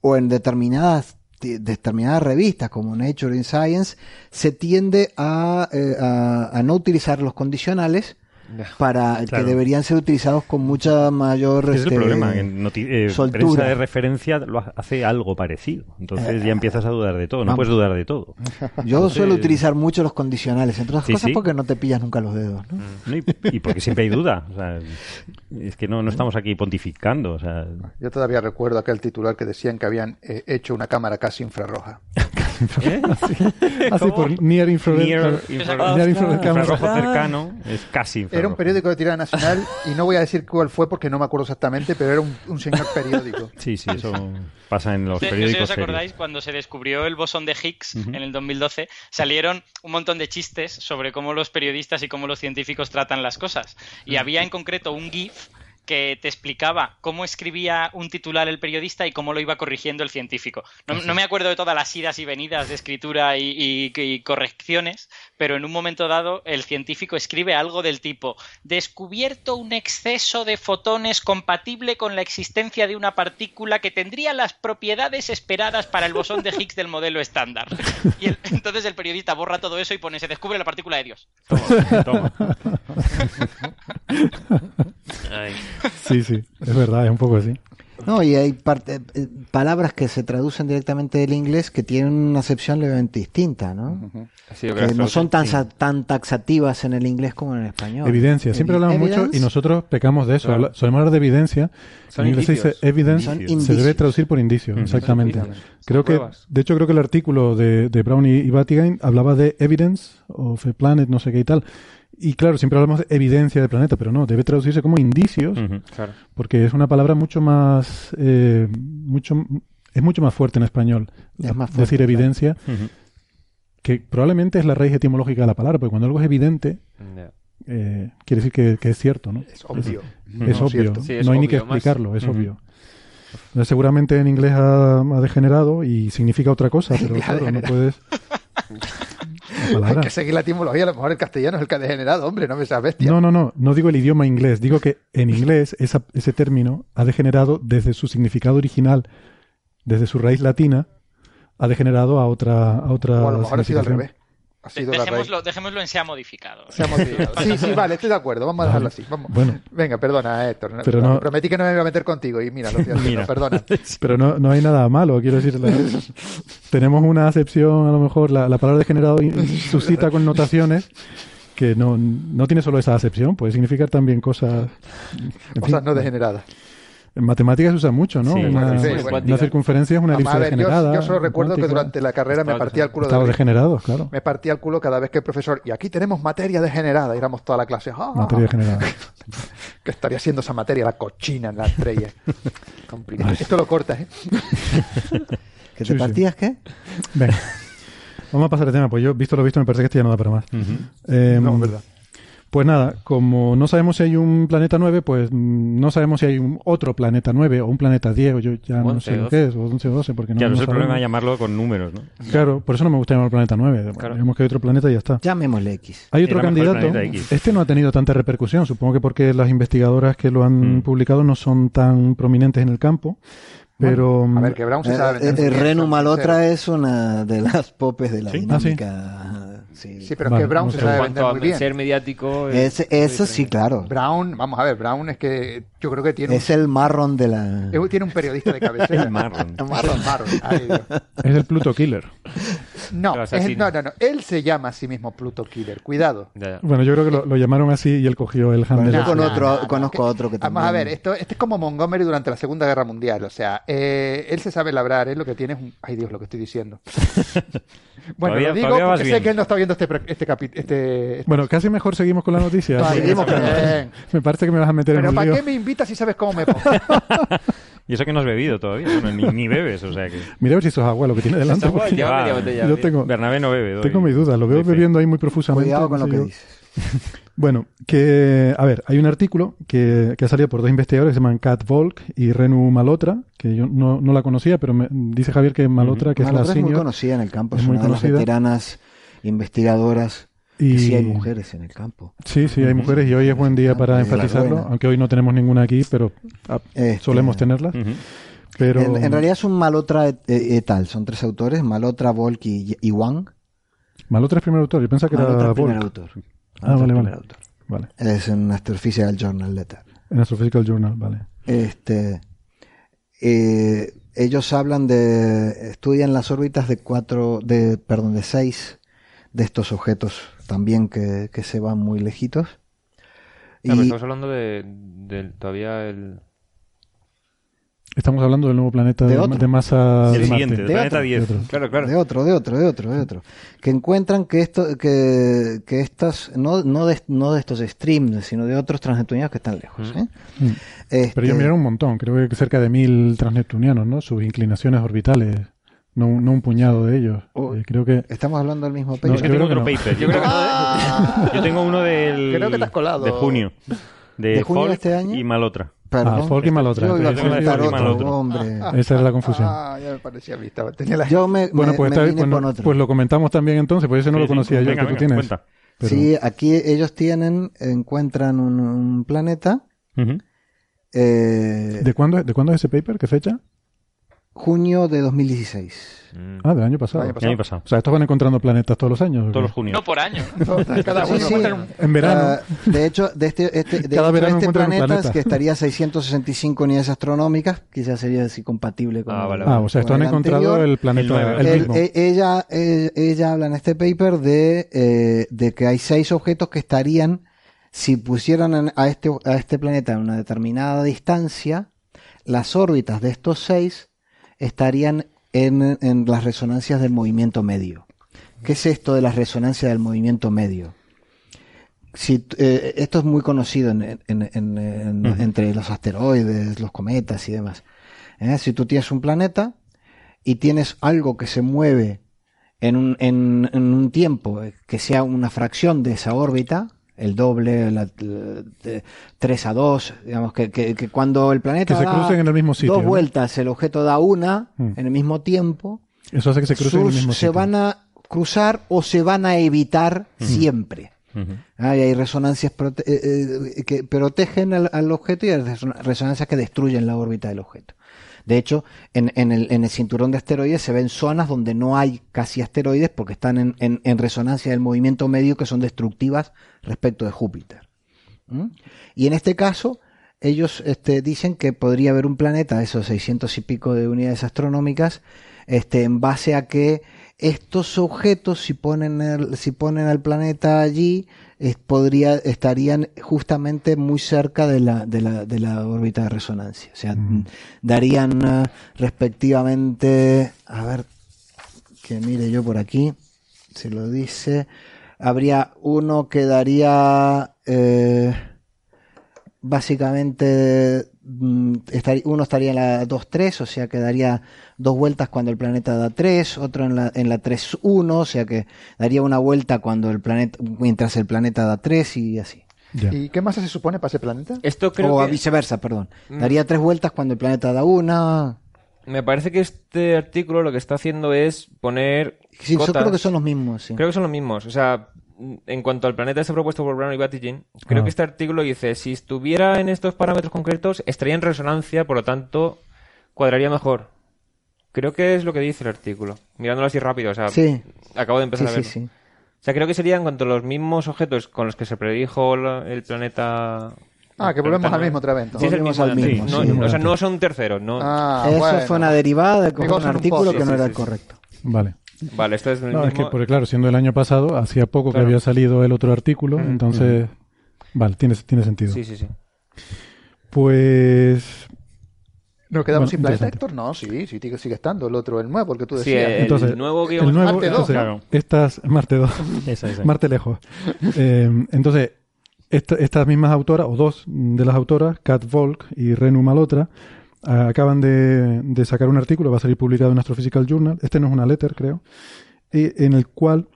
o en determinadas de- determinadas revistas como Nature in Science, se tiende eh, a no utilizar los condicionales para Claro. que deberían ser utilizados con mucha mayor Ese es el este, problema. Eh, soltura. prensa de referencia lo ha- hace algo parecido. Entonces ya empiezas a dudar de todo. No vamos. puedes dudar de todo. Yo Entonces- suelo utilizar mucho los condicionales, entre otras Sí, cosas sí. porque no te pillas nunca los dedos. ¿no? ¿no? Y, y porque siempre hay duda. O sea, es que no, no estamos aquí pontificando. O sea, Yo todavía recuerdo aquel titular que decían que habían eh, hecho una cámara casi infrarroja. ¿Eh? Así, por Near Infrared. Near, infrared, near infrared infrarrojo cercano es casi infrarrojo. Era un periódico de tirada nacional y no voy a decir cuál fue porque no me acuerdo exactamente, pero era un, un señor periódico. Sí, sí, eso pasa en los No sé periódicos. si os acordáis, cuando se descubrió el bosón de Higgs Ujú. en el 2012, salieron un montón de chistes sobre cómo los periodistas y cómo los científicos tratan las cosas. Y había en concreto un GIF que te explicaba cómo escribía un titular el periodista y cómo lo iba corrigiendo el científico. No, no me acuerdo de todas las idas y venidas de escritura y, y- y correcciones, pero en un momento dado el científico escribe algo del tipo descubierto un exceso de fotones compatible con la existencia de una partícula que tendría las propiedades esperadas para el bosón de Higgs del modelo estándar. Y el- entonces el periodista borra todo eso y pone se descubre la partícula de Dios. Toma. Ay. Sí, sí, es verdad, es un poco así. No, y hay parte- eh, palabras que se traducen directamente del inglés que tienen una acepción levemente distinta, ¿no? Sido Que no son tan, sí. tan taxativas en el inglés como en el español. Evidencia, siempre Evi- hablamos mucho evidence. y nosotros pecamos de eso. Claro. Habla- solemos hablar de evidencia. Son en inglés se dice indicios. evidence, Son se debe indicios. traducir por indicio, Ujú. exactamente. Indicios. Creo que, de hecho, creo que el artículo de, de Brown y, y Batigain hablaba de evidence of a planet, no sé qué y tal. Y claro, siempre hablamos de evidencia de planeta, pero no, debe traducirse como indicios. Claro. porque es una palabra mucho más, eh, mucho, es mucho más fuerte en español. Es más fuerte, decir claro. evidencia, que probablemente es la raíz etimológica de la palabra, porque cuando algo es evidente, eh, quiere decir que, que es cierto, ¿no? Es obvio. Es No, obvio, cierto. Sí, es no hay ni que más- explicarlo, es obvio. Entonces, seguramente en inglés ha, ha degenerado y significa otra cosa, pero claro, no puedes... Hay que seguir la etimología, a lo mejor el castellano es el que ha degenerado, hombre, no me seas bestia. No, no, no, no digo el idioma inglés, digo que en inglés esa- ese término ha degenerado desde su significado original, desde su raíz latina, ha degenerado a otra a otra o a lo mejor ha sido al revés. Ha sido la raíz. Dejémoslo, dejémoslo en se ha modificado. Se ha modificado. Sí, sí, vale, estoy de acuerdo. Vamos a dejarlo así. Vamos. Bueno. Venga, perdona, Héctor. Pero no- Prometí que no me iba a meter contigo y mira, lo estoy haciendo. Mira. Perdona. Pero no, no hay nada malo, quiero decir. la- tenemos una acepción, a lo mejor la, la palabra degenerado suscita connotaciones que no, no tiene solo esa acepción, puede significar también cosas. en Cosas fin, no degeneradas. En matemáticas se usa mucho, ¿no? Sí, una, sí, una cuántica. circunferencia es una elipse ver, yo, degenerada. yo solo recuerdo que durante la carrera me Estaba partía el culo de Estados risa. degenerados, claro. Me partía el culo cada vez que el profesor, y aquí tenemos materia degenerada, y éramos toda la clase. ¡ah! Materia degenerada. que estaría siendo esa materia, la cochina en la estrella. Complicado. Esto lo cortas, ¿eh? ¿Que te sí. partías qué? Venga. Vamos a pasar de tema, pues yo, visto lo visto, me parece que esto ya no da para más. Ujú. Eh, No, es verdad. Pues nada, como no sabemos si hay un planeta 9, pues mm, no sabemos si hay un otro planeta 9 o un planeta 10, o yo ya no 11, sé lo 12. que es, o 11 o 12, porque no, Claro, no es el problema de llamarlo con números, ¿no? Claro, por eso no me gusta llamar planeta 9. Bueno, Claro. Digamos que hay otro planeta y ya está. Llamémosle X. Hay otro Era candidato. Este no ha tenido tanta repercusión, supongo que porque las investigadoras que lo han Mm. publicado no son tan prominentes en el campo. Pero A ver, que Brown se sabe eh, eh, Renu Malotra es una de las popes de la ¿Sí? Ah, sí. Sí. Sí, pero Vale, es que Brown no se sabe En vender muy bien. ser mediático... Es- eso sí, claro. Brown, vamos a ver, Brown es que yo creo que tiene un, Es el marrón de la... eh, tiene un periodista de cabecera. El marrón. Marrón, marrón. Ay, es el Pluto Killer. No, es- no, no, no. Él se llama a sí mismo Pluto Killer. Cuidado. Ya, ya. Bueno, yo creo que lo, lo llamaron así y él cogió el handle. Bueno, yo con no, otro, no, no, conozco otro que también... Vamos a ver, esto, este es como Montgomery durante la Segunda Guerra Mundial. O sea, eh, él se sabe labrar, él lo que tiene es un... Ay Dios, lo que estoy diciendo. bueno, Todavía- lo digo porque sé bien. que él no está viendo este, pre- este capítulo. Este, Bueno, casi mejor seguimos con la noticia. Seguimos con-. Me parece que me vas a meter en Pero un ¿para qué me invitas si sabes cómo me pongo? Y eso que no has bebido todavía, bueno, ni, ni bebes, o sea que... Mira a ver si eso es agua lo que tiene delante. Lleva va, media botella. yo tengo, Bernabé no bebe. doy- tengo mis dudas, lo veo bebiendo ahí muy profusamente. Cuidado con lo que dices. Bueno, que, a ver, hay un artículo que, que ha salido por dos investigadores que se llaman Kat Volk y Renu Malotra, que yo no, no la conocía, pero me, dice Javier que Malotra, que es Malotra la es muy conocida en el campo, es es, muy una de las veteranas investigadoras. y sí hay mujeres en el campo. Sí, sí, hay mujeres y hoy es buen día para enfatizarlo, aunque hoy no tenemos ninguna aquí, pero ah, Este, solemos tenerlas. Pero En, en realidad es un Malotra et, eh, et al, son tres autores, Malotra, Volk y, y Wang. Malotra es primer autor, yo pensaba que Malotra era es primer Volk. autor. Ah, vale, vale. autor. Vale, Es en Astrophysical Journal Letter. en Astrophysical Journal, vale. Este, eh, ellos hablan de, estudian las órbitas de cuatro, de, perdón, de seis de estos objetos también que, que se van muy lejitos. No, pero Y estamos hablando de, de todavía el... Estamos hablando del nuevo planeta De de, otro. de masa El de siguiente, Marte. el De planeta otro. 10. De otro. Claro, claro. De otro, de otro, de otro, de otro. Que encuentran que esto, que, que estas, no, no, de, no de estos streams, sino de otros transneptunianos que están lejos. ¿eh? Mm. Este, Pero ellos miraron un montón, creo que cerca de mil transneptunianos, ¿no? Sus inclinaciones orbitales, no, un- no un puñado de ellos. Oh. Eh, creo que Estamos hablando del mismo No, paper. es que yo tengo creo otro que no. paper. Yo, creo que que- yo tengo uno del, Creo que te has colado. de junio. De, ¿De junio de este año? y Malotra. Perdón. Ah, Folk y Malotra. Yo iba a comentar otro, hombre. esa era la confusión. Ah, ya me parecía a mí. estaba- Tenía la... Yo me, bueno, pues, me está- vine pues, no- con otro. pues lo comentamos también entonces, pues ese no Sí, lo sí, conocía yo, venga, que tú venga, tienes. Pero- Sí, aquí ellos tienen, encuentran un, un planeta, eh, ¿De cuándo, ¿De cuándo es ese paper? ¿Qué fecha? Junio de 2016. Mm. Ah, del año pasado. Del año El año pasado. O sea, estos van encontrando planetas todos los años. ¿o Todos los junios. No por año. Cada Sí, uno sí. un- En verano. Ah, de hecho, de este, este, de Cada hecho, verano este planeta, planeta. que estaría a 665 unidades astronómicas, quizás sería así compatible con Ah, el- vale, ah, o sea, estos han el encontrado anterior. el planeta, El nueve. el, El- mismo. e- ella, eh, ella habla en este paper de, eh, de que hay seis objetos que estarían, si pusieran en- a este, a este planeta en una determinada distancia, las órbitas de estos seis estarían en, en las resonancias del movimiento medio. ¿Qué es esto de las resonancias del movimiento medio? Si, eh, esto es muy conocido en- en- en- en- Ujú. entre los asteroides, los cometas y demás. ¿Eh? Si tú tienes un planeta y tienes algo que se mueve en un, en, en un tiempo eh, que sea una fracción de esa órbita, el doble, la, la- de 3 a 2, digamos que, que, que cuando el planeta Que se da crucen en el mismo sitio. dos ¿no? vueltas, el objeto da una Mm. en el mismo tiempo, Eso hace que se crucen en el mismo se sitio. van a cruzar o se van a evitar siempre. Ah, y hay resonancias prote- eh, eh, que protegen al, al objeto y hay reson- resonancias que destruyen la órbita del objeto. De hecho, en, el, cinturón de asteroides se ven zonas donde no hay casi asteroides porque están en, en- resonancia del movimiento medio que son destructivas respecto de Júpiter. ¿Mm? Y en este caso, ellos este, dicen que podría haber un planeta, esos 600 y pico de unidades astronómicas, este, en base a que estos objetos, si ponen, si ponen al planeta allí, es- podría, estarían justamente muy cerca de la, de la, de la órbita de resonancia. O sea, darían eh, respectivamente, a ver, que mire yo por aquí, se lo dice, habría uno que daría eh, básicamente uno estaría en la 2-3, o sea que daría dos vueltas cuando el planeta da 3, otro en la, en la 3-1, o sea que daría una vuelta cuando el planeta, mientras el planeta da 3 y así. ¿Y qué masa se supone para ese planeta? Esto creo o a que... viceversa, perdón. Mm. Daría tres vueltas cuando el planeta da una. Me parece que este artículo lo que está haciendo es poner. Sí, yo cotas. creo que son los mismos, sí. Creo que son los mismos. O sea, en cuanto al planeta este propuesto por Brown y Batigin, creo Ah. que este artículo dice, si estuviera en estos parámetros concretos, estaría en resonancia, por lo tanto, cuadraría mejor. Creo que es lo que dice el artículo. Mirándolo así rápido, o sea, Sí, acabo de sí, empezar a sí, verlo. sí. O sea, creo que serían en cuanto a los mismos objetos con los que se predijo el planeta... Ah, que volvemos al mismo otra vez. Sí, es el Volvemos mismo. al mismo, sí, no- sí. o sea, no son terceros, no. Ah, Eso bueno. fue una derivada de un artículo que no sí, era sí, el sí. correcto. Vale. Vale, esto es el No, es que, porque claro, siendo el año pasado, hacía poco Claro. que había salido el otro artículo, Ujú. entonces, vale, tiene, tiene sentido. Sí, sí, sí. Pues, ¿Nos quedamos Bueno, sin planeta. Héctor? No, sí, sí, sigue, sigue estando el otro, el nuevo, porque tú Sí, decías. el Entonces, nuevo que el nuevo, Marte dos, entonces, claro. estas, Marte 2, Esa, esa. Marte lejos. Eh, entonces, esta- estas mismas autoras, o dos de las autoras, Kat Volk y Renu Malotra, acaban de, de sacar un artículo, va a salir publicado en Astrophysical Journal, este no es una letter, creo, y en el cual,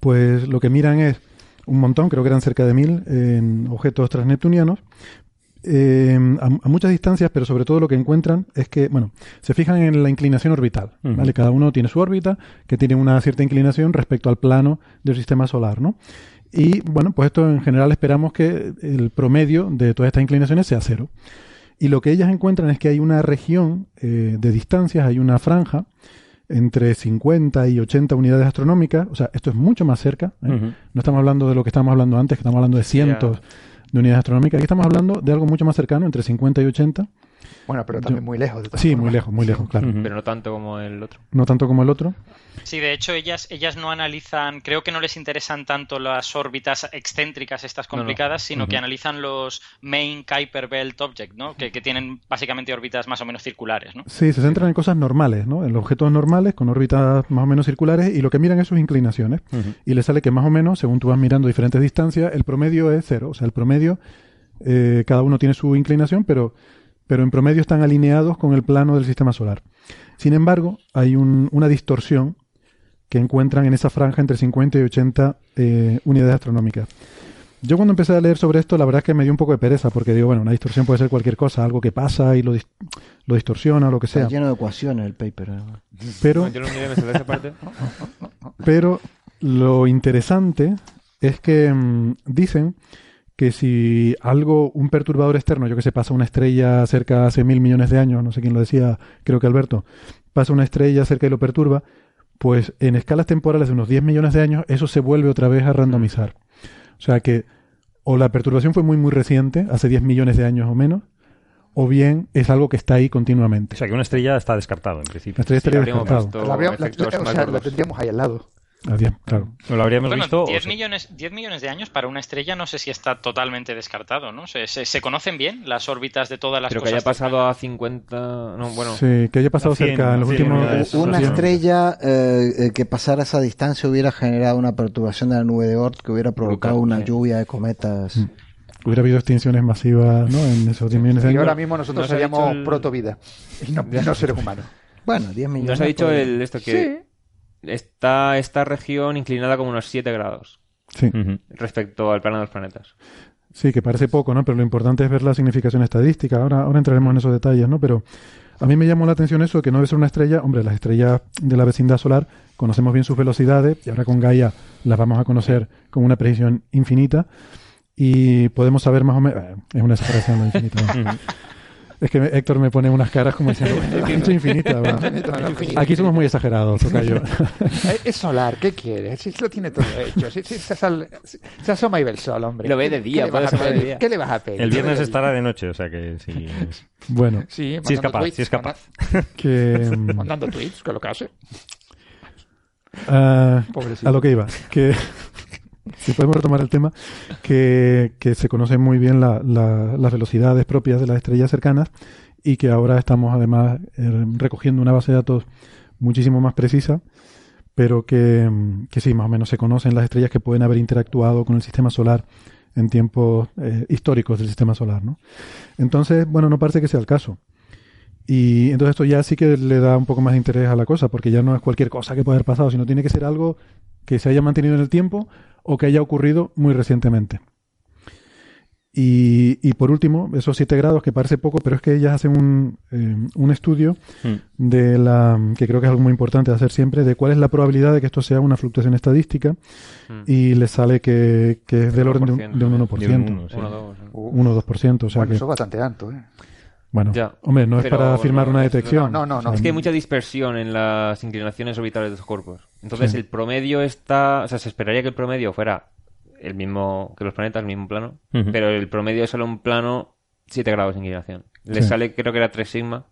pues lo que miran es un montón, creo que eran cerca de mil eh, objetos transneptunianos, eh, a, a muchas distancias, pero sobre todo lo que encuentran es que, bueno, se fijan en la inclinación orbital. ¿vale? Cada uno tiene su órbita, que tiene una cierta inclinación respecto al plano del sistema solar, ¿no? Y, bueno, pues esto en general esperamos que el promedio de todas estas inclinaciones sea cero. Y lo que ellas encuentran es que hay una región eh, de distancias, hay una franja entre 50 y 80 unidades astronómicas, o sea, esto es mucho más cerca, ¿eh? No estamos hablando de lo que estamos hablando antes, que estamos hablando de cientos de unidades astronómicas, aquí estamos hablando de algo mucho más cercano, entre 50 y 80, Bueno, pero también Yo- muy lejos. De Sí, formas. muy lejos, muy lejos, claro. Pero no tanto como el otro. No tanto como el otro. Sí, de hecho, ellas, ellas no analizan, creo que no les interesan tanto las órbitas excéntricas, estas No, no. complicadas, sino que analizan los main Kuiper Belt Object, ¿no? Que, que tienen básicamente órbitas más o menos circulares, ¿no? Sí, se centran en cosas normales, ¿no? En los objetos normales con órbitas más o menos circulares y lo que miran es sus inclinaciones. Y le sale que más o menos, según tú vas mirando diferentes distancias, el promedio es cero. O sea, el promedio, eh, cada uno tiene su inclinación, pero, pero en promedio están alineados con el plano del sistema solar. Sin embargo, hay un- una distorsión que encuentran en esa franja entre 50 y 80 eh, unidades astronómicas. Yo cuando empecé a leer sobre esto, la verdad es que me dio un poco de pereza, porque digo, bueno, una distorsión puede ser cualquier cosa, algo que pasa y lo, dis- lo distorsiona o lo que sea. Está lleno de ecuaciones el paper. Pero, No, no pero lo interesante es que mm, dicen que si algo, un perturbador externo, yo que sé, pasa una estrella cerca hace mil millones de años, no sé quién lo decía, creo que Alberto, pasa una estrella cerca y lo perturba, pues en escalas temporales de unos 10 millones de años, eso se vuelve otra vez a randomizar. O sea que o la perturbación fue muy muy reciente, hace 10 millones de años o menos, o bien es algo que está ahí continuamente. O sea que una estrella está descartado en La principio. estrella Sí, estaría descartada. La, la- la- o sea, la tendríamos ahí al lado. A 10, claro. ¿No lo habríamos Bueno, visto? o 10 sea- millones, 10 millones de años para una estrella no sé si está totalmente descartado, ¿no? ¿Se, se, se conocen bien las órbitas de todas las Pero que haya pasado a 50... No, bueno, Sí, que haya pasado A 100, cerca en los a 100 últimos... Una sí. estrella eh, eh, que pasara esa distancia hubiera generado una perturbación de la nube de Oort que hubiera provocado Brutal, una sí. lluvia de cometas. Mm. Hubiera habido extinciones masivas ¿no? en esos 10 millones de Y años. ahora mismo nosotros seríamos el- protovida y no, y no seres humanos. Bueno, 10 millones. nos ha dicho el, esto que está esta región inclinada como unos 7 grados Sí, respecto al plano de los planetas. sí, que parece poco, ¿no? Pero lo importante es ver la significación estadística. Ahora, ahora entraremos en esos detalles, ¿no? Pero a mí me llamó la atención eso, que no debe ser una estrella. Hombre, las estrellas de la vecindad solar conocemos bien sus velocidades y ahora con Gaia las vamos a conocer con una precisión infinita y podemos saber más o menos... eh, Es una exageración lo infinita. ¿no? Es que Héctor me pone unas caras como diciendo, "Infinito, infinita. ¿va?". Aquí somos muy exagerados, Tocayo. Eh, Es solar, ¿qué quieres? Si lo tiene todo hecho. Si, si se, sal- si- se asoma y ve el sol, hombre. Lo ve de ¿Qué- día, ¿qué le puede vas a ser de pedir? día. ¿Qué le vas a pedir? El viernes estará de noche, o sea que sí. es- Bueno, Sí, Sí es capaz, tweets, sí es capaz. que... mm, Mandando tweets, que lo que hace. Ah, Pobrecito. a lo que iba, que si podemos retomar el tema, que, que se conocen muy bien la- la- las velocidades propias de las estrellas cercanas y que ahora estamos además eh, recogiendo una base de datos muchísimo más precisa, pero que, que sí, más o menos se conocen las estrellas que pueden haber interactuado con el sistema solar en tiempos eh, históricos del sistema solar, ¿no? Entonces, bueno, no parece que sea el caso. Y entonces esto ya sí que le da un poco más de interés a la cosa, porque ya no es cualquier cosa que pueda haber pasado, sino tiene que ser algo que se haya mantenido en el tiempo o que haya ocurrido muy recientemente. Y, y por último, esos 7 grados, que parece poco, pero es que ellas hacen un, eh, un estudio Mm. de la, que creo que es algo muy importante de hacer siempre, de cuál es la probabilidad de que esto sea una fluctuación estadística, Mm. y les sale que, que es del orden de un, 1%, de un 1%, de un uno, sí. Uno, dos, ¿no? Uh, 1 o 2%, o sea bueno, que, eso es bastante alto, ¿eh? Bueno, Ya. hombre, no es Pero para afirmar no, una detección. no, no, no. O sea, Es que hay mucha dispersión en las inclinaciones orbitales de los cuerpos. Entonces Sí. el promedio está... O sea, se esperaría que el promedio fuera el mismo que los planetas, el mismo plano. Pero el promedio es solo un plano 7 grados de inclinación. Le Sí. sale, creo que era 3 sigma.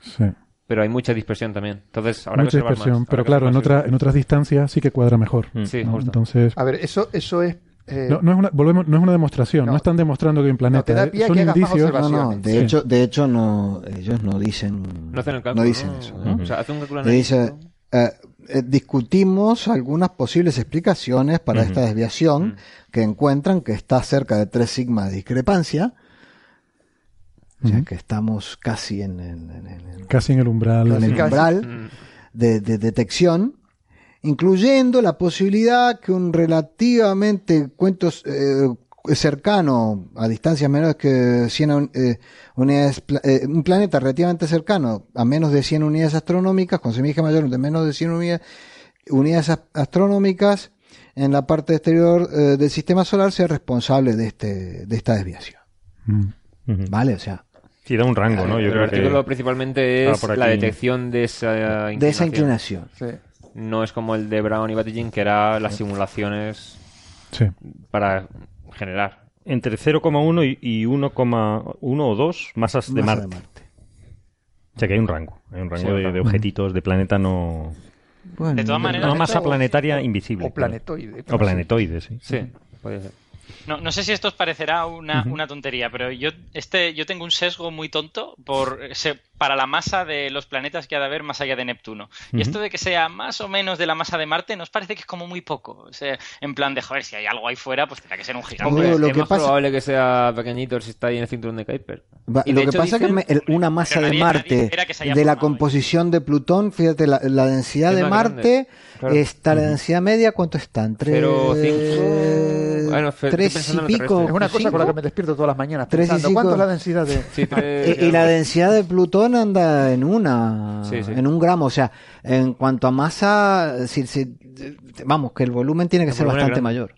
sí. Pero hay mucha dispersión también. Entonces, habrá mucha que observar dispersión, más. pero Habrá que claro, en, otra, en otras distancias sí que cuadra mejor. Mm. Sí, ¿no? justo. Entonces, A ver, eso, eso es. Eh, no, no es una, volvemos, no es una demostración, no, No. están demostrando que hay un planeta, te da pie son que hagas más indicios. No, no, de Sí. hecho, de hecho no, ellos no dicen, No hacen el cálculo. dicen ¿no? eso. ¿no? O sea, hace un cálculo Le dice, analítico. eh, eh, discutimos algunas posibles explicaciones para esta desviación que encuentran que está cerca de 3 sigma de discrepancia, o sea que estamos casi en, el- en el- en Casi en el umbral. en el casi. umbral de, de detección, incluyendo la posibilidad que un relativamente cuento eh, cercano, a distancias menores que 100 un- eh, unidades, eh, un planeta relativamente cercano, a menos de 100 unidades astronómicas, con semilla mayor de menos de 100 unidades, astronómicas, en la parte exterior eh, del sistema solar sea responsable de, este, de esta desviación. Mm. ¿Vale? O sea, Sí, da un rango, ¿no? Yo Pero el creo artículo que... principalmente es la detección de esa inclinación. de esa inclinación. sí. No es como el de Brown y Battagin, que era las simulaciones Sí. para generar. Entre 0,1 y, y 1,1 o 2 masas de Masa Marte. de Marte. O sea que hay un rango, hay un rango de, de, objetitos de planeta no... Bueno, de todas maneras... Una masa planetaria invisible. O planetoide. O planetoide, sí. Sí, puede ser. No, no sé si esto os parecerá una, una, tontería, pero yo, este, yo tengo un sesgo muy tonto por, se, para la masa de los planetas que ha de haber más allá de Neptuno. Y esto de que sea más o menos de la masa de Marte nos parece que es como muy poco. O sea, en plan de, joder, si hay algo ahí fuera, pues tendrá que ser un gigante. Hombre, lo es que más pasa... probable que sea pequeñito si está ahí en el cinturón de Kuiper. Va, y lo que pasa es que me, una masa nadie, de Marte, de la composición ahí. de Plutón, fíjate, la, la densidad es de Marte claro. está la densidad media, ¿cuánto están? Tres, bueno, tres y pico. Es una cosa con la que me despierto todas las mañanas pensando, ¿cuánto es la densidad de...? Sí, tres, y, y la densidad de Plutón anda en una, sí, sí. en un gramo, o sea, en cuanto a masa, si, si, vamos, que el volumen tiene que el ser bastante mayor.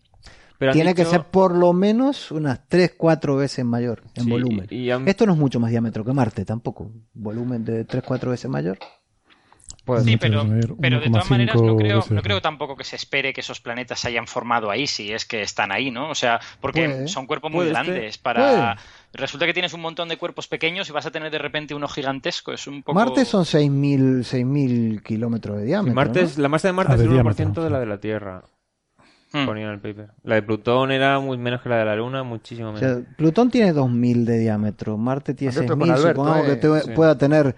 Pero tiene dicho... que ser por lo menos unas 3, 4 veces mayor en sí, volumen. Y, y han... Esto no es mucho más diámetro que Marte tampoco. Volumen de 3, 4 veces mayor. Pues sí, pero, pero de todas maneras no creo, no creo tampoco que se espere que esos planetas se hayan formado ahí si es que están ahí, ¿no? O sea, porque puede, son cuerpos muy grandes para... Puede. Resulta que tienes un montón de cuerpos pequeños y vas a tener de repente uno gigantesco. Es un poco... Marte son 6.000 kilómetros de diámetro. Marte ¿no? es, la masa de Marte es el 1% de la de la Tierra. Hmm. Ponía en el paper. La de Plutón era muy menos que la de la Luna, muchísimo menos. O sea, Plutón tiene 2.000 de diámetro, Marte tiene 6.000, supongamos eh, que te, sí. pueda tener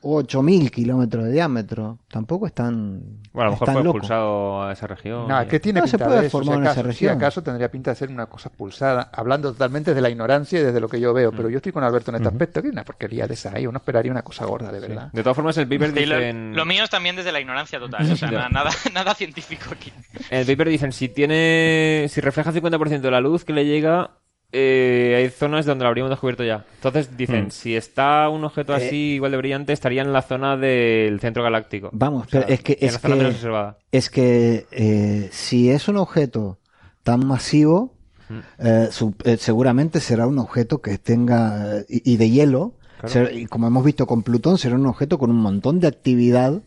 8.000 kilómetros de diámetro. Tampoco es tan. Bueno, a lo mejor fue loco. expulsado a esa región. No, que tiene no, pinta se puede de eso. formar si en acaso, esa región. Si acaso tendría pinta de ser una cosa pulsada, hablando totalmente de la ignorancia y desde lo que yo veo. Pero yo estoy con Alberto en este aspecto, que es una porquería de esa ahí. Uno esperaría una cosa gorda, de verdad. De todas formas, el paper Sí, lo, dicen. lo mío es también desde la ignorancia total. O sea, nada, nada científico aquí. En el paper dicen si tiene. Si refleja 50% de la luz que le llega. Eh, hay zonas donde lo habríamos descubierto ya. Entonces dicen, Mm. si está un objeto así Eh, igual de brillante, estaría en la zona del centro galáctico. Vamos, O sea, pero es que, en es la zona menos que, observada. es que eh, si es un objeto tan masivo, eh, su- eh, seguramente será un objeto que tenga, y, y de hielo, Claro. ser- y como hemos visto con Plutón, será un objeto con un montón de actividad,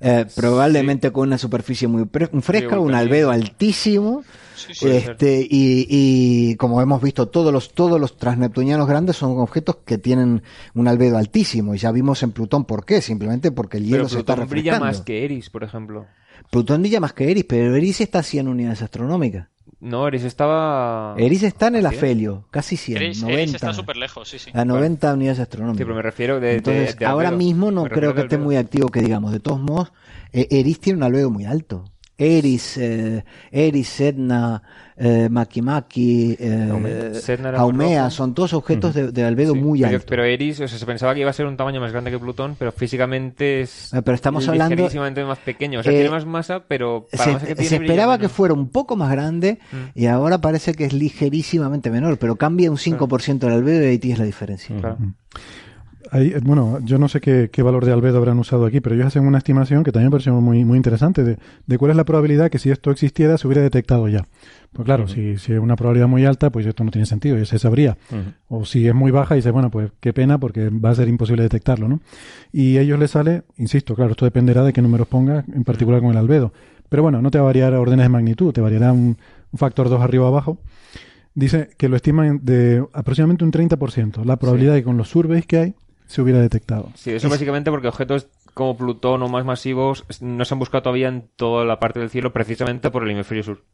eh, probablemente con una superficie muy fresca, un albedo altísimo, Sí, sí. Este, y, y como hemos visto, todos los, todos los transneptunianos grandes son objetos que tienen un albedo altísimo. Y ya vimos en Plutón por qué, simplemente porque el hielo Pero se está Plutón brilla refrescando. más que Eris, por ejemplo. Plutón brilla más que Eris, pero Eris está a 100 unidades astronómicas. No, Eris estaba. Eris está en el afelio, casi 100, Eris, 90. Eris está súper lejos, sí, sí. a 90 unidades Sí, astronómicas. pero me refiero de. de- Entonces, de ahora albedo. mismo no Me creo que de esté albedo. muy activo, que digamos. De todos modos, eh, Eris tiene un albedo muy alto. Eris, eh, Eris, Etna, eh, Makimaki, eh, Haumea. Son todos objetos de, de albedo Sí, muy pero, alto. pero Eris, o sea, se pensaba que iba a ser un tamaño más grande que Plutón, pero físicamente es. Eh, pero estamos hablando- ligerísimamente más pequeño. O sea, Eh, tiene más masa, pero para la masa que se, tiene. se brilla esperaba que fuera un poco más grande Mm. y ahora parece que es ligerísimamente menor, pero cambia un 5% del albedo y ahí tienes la diferencia. Claro. Ahí, eh, bueno, yo no sé qué, qué valor de albedo habrán usado aquí, pero ellos hacen una estimación que también me pareció muy, muy interesante de, de cuál es la probabilidad que si esto existiera se hubiera detectado ya. Pues claro, si, si es una probabilidad muy alta, pues esto no tiene sentido, ya se sabría. O si es muy baja, dice, bueno, pues qué pena porque va a ser imposible detectarlo, ¿no? Y a ellos les sale, insisto, claro, esto dependerá de qué números pongas, en particular con el albedo. Pero bueno, no te va a variar a órdenes de magnitud, te variará un, un factor 2 arriba o abajo. Dice que lo estiman de aproximadamente un 30%, la probabilidad de que con los surveys que hay se hubiera detectado. Sí, eso básicamente porque objetos como Plutón o más masivos no se han buscado todavía en toda la parte del cielo precisamente por el hemisferio sur.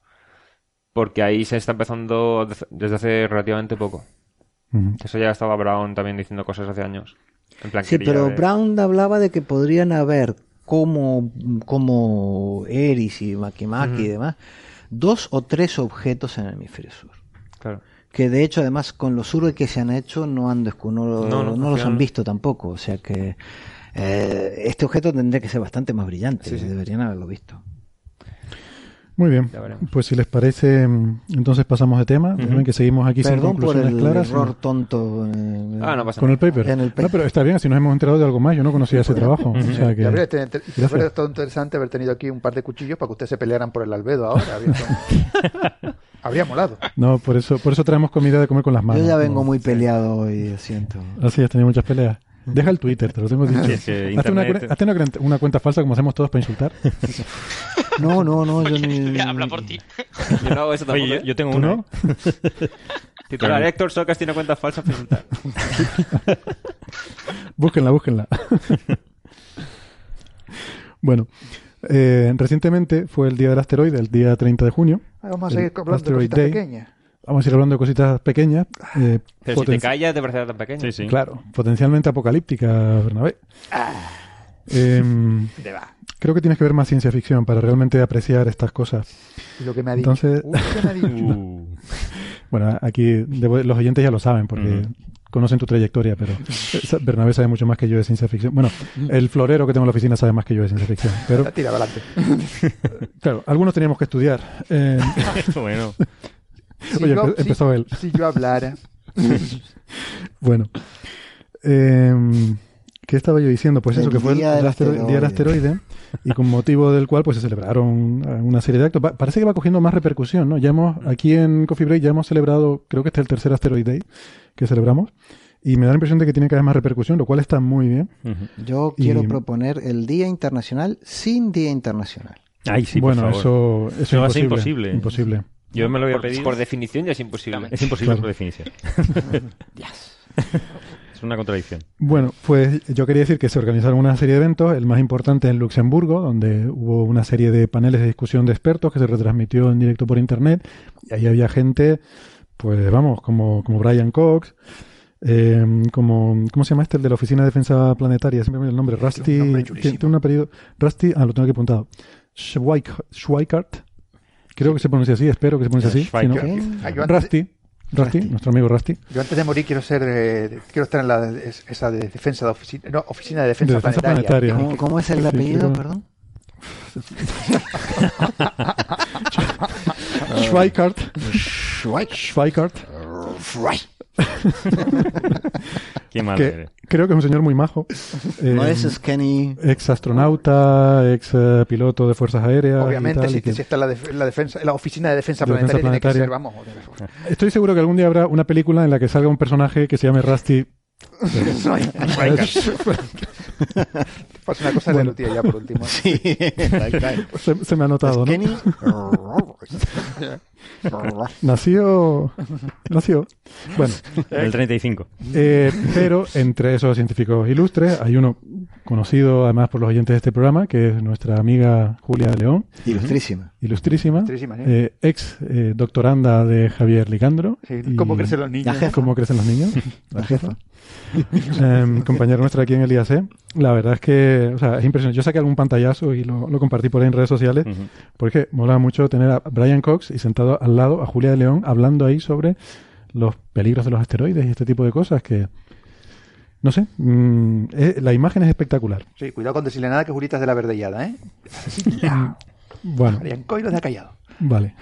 Porque ahí se está empezando desde hace relativamente poco. Eso ya estaba Brown también diciendo cosas hace años. En plan, Sí, pero de- Brown hablaba de que podrían haber como, como Eris y Makimaki y demás, dos o tres objetos en el hemisferio sur. Claro. Que de hecho, además, con los surveys que se han hecho, no han no, No, no, los han visto tampoco. O sea que eh, este objeto tendría que ser bastante más brillante. Sí, sí. Deberían haberlo visto. Muy bien, pues si les parece, mm, entonces pasamos de tema. Ya ven que seguimos aquí sin Perdón por conclusiones el claras. error tonto. eh, Ah, no pasa Con nada. el paper. En el No, pero está bien, así nos hemos enterado de algo más. Yo no conocía ese trabajo. O sea que... Habría estado interesante haber tenido aquí un par de cuchillos para que ustedes se pelearan por el albedo ahora. Habría, molado. No, por eso, por eso traemos comida de comer con las manos. Yo ya ¿no? vengo muy peleado hoy, lo siento. Así has tenido muchas peleas. Deja el Twitter, te lo tengo dicho. Sí, es que Hazte una, Internet- cuen- hazte una cuenta- una cuenta falsa como hacemos todos para insultar. No, no, no. Yo ni, Habla por ti. Yo no hago eso tampoco. Oye, yo, ¿eh? tengo ¿Tú una. no? Titular Héctor Socas tiene cuentas falsas para insultar. búsquenla, búsquenla. bueno, eh, recientemente fue el día del asteroide, el día 30 de junio. Ah, Vamos a seguir hablando de cositas Day. pequeñas. Vamos a ir hablando de cositas pequeñas. eh, Pero si te callas, te parece tan pequeño. Sí, sí. Claro, potencialmente apocalíptica, Bernabé. Em, ¿Dónde va? creo que tienes que ver más ciencia ficción para realmente apreciar estas cosas. Y lo que me ha dicho. Entonces- Uy, ¿qué me ha dicho? Uh, Bueno, aquí debo- los oyentes ya lo saben porque Ujú. Conocen tu trayectoria, pero Bernabé sabe mucho más que yo de ciencia ficción. Bueno, el florero que tengo en la oficina sabe más que yo de ciencia ficción. Pero, Tira adelante. claro, algunos teníamos que estudiar. Eh, bueno. Si Oye, yo- empe- si- empezó él. Si yo hablara. bueno. Eh, ¿Qué estaba yo diciendo? Pues El eso, que fue el, día del el astero- el día del asteroide y con motivo del cual pues se celebraron eh, una serie de actos. Pa- parece que va cogiendo más repercusión, ¿no? Ya hemos, aquí en Coffee Break ya hemos celebrado, creo que este es el tercer Asteroid Day que celebramos y me da la impresión de que tiene cada vez más repercusión, lo cual está muy bien. Ujú. Yo Y- quiero proponer el Día Internacional sin Día Internacional. Ay, sí, por bueno, favor. eso, eso Eso va a es ser imposible. imposible. Imposible. Yo me lo voy a Por, pedir. por definición ya es imposible. Es imposible Claro. por definición. es una contradicción. Bueno, pues yo quería decir que se organizaron una serie de eventos, el más importante en Luxemburgo, donde hubo una serie de paneles de discusión de expertos que se retransmitió en directo por internet. Y ahí había gente, pues vamos, como, como Brian Cox, eh, como, ¿cómo se llama este? El de la Oficina de Defensa Planetaria, siempre me el nombre, Rusty, nombre tiene, un apellido, Rusty, ah, lo tengo aquí apuntado, Schweik- Schweikart, creo que se pronuncia así, espero que se pronuncie así, si no- Schweikart. Rusty, Rusty, nuestro amigo Rusty. yo antes de morir quiero ser eh, quiero estar en la es- esa de defensa de oficina no, oficina de defensa, De defensa planetaria. planetaria. ¿Cómo, cómo es el Sí, apellido, creo- perdón? Schweikart, Schweikart, Qué mal que eres. creo que es un señor muy majo. No Eh, es Skenny. ex astronauta, ex eh, piloto de fuerzas aéreas. y Obviamente, tal, si, y que- si está la, def- la defensa, en la oficina de defensa De defensa planetaria, tiene que planetaria. ser, vamos. Estoy seguro que algún día habrá una película en la que salga un personaje que se llame Rusty. Pasa una cosa de Bueno. Lutía ya por último. Sí, se, se me ha notado, ¿no? Nació. Nació. Bueno, En el 35. eh, pero entre esos científicos ilustres hay uno conocido además por los oyentes de este programa, que es nuestra amiga Julia León, Ilustrísima. ilustrísima, Ilustrísima, sí. eh, ex eh, doctoranda de Javier Licandro. Sí, y- ¿Cómo crecen los niños? La jefa. cómo crecen los niños, la jefa. Em, compañera nuestra aquí en el IAC. La verdad es que, o sea, es impresionante. Yo saqué algún pantallazo y lo, lo compartí por ahí en redes sociales, Ujú. porque mola mucho tener a Brian Cox y sentado al lado a Julia de León hablando ahí sobre los peligros de los asteroides y este tipo de cosas que, no sé, mm, eh, la imagen es espectacular. Sí, cuidado con decirle nada que Julita es de la verdellada, ¿eh? Bueno, Marian Coy ha callado. vale.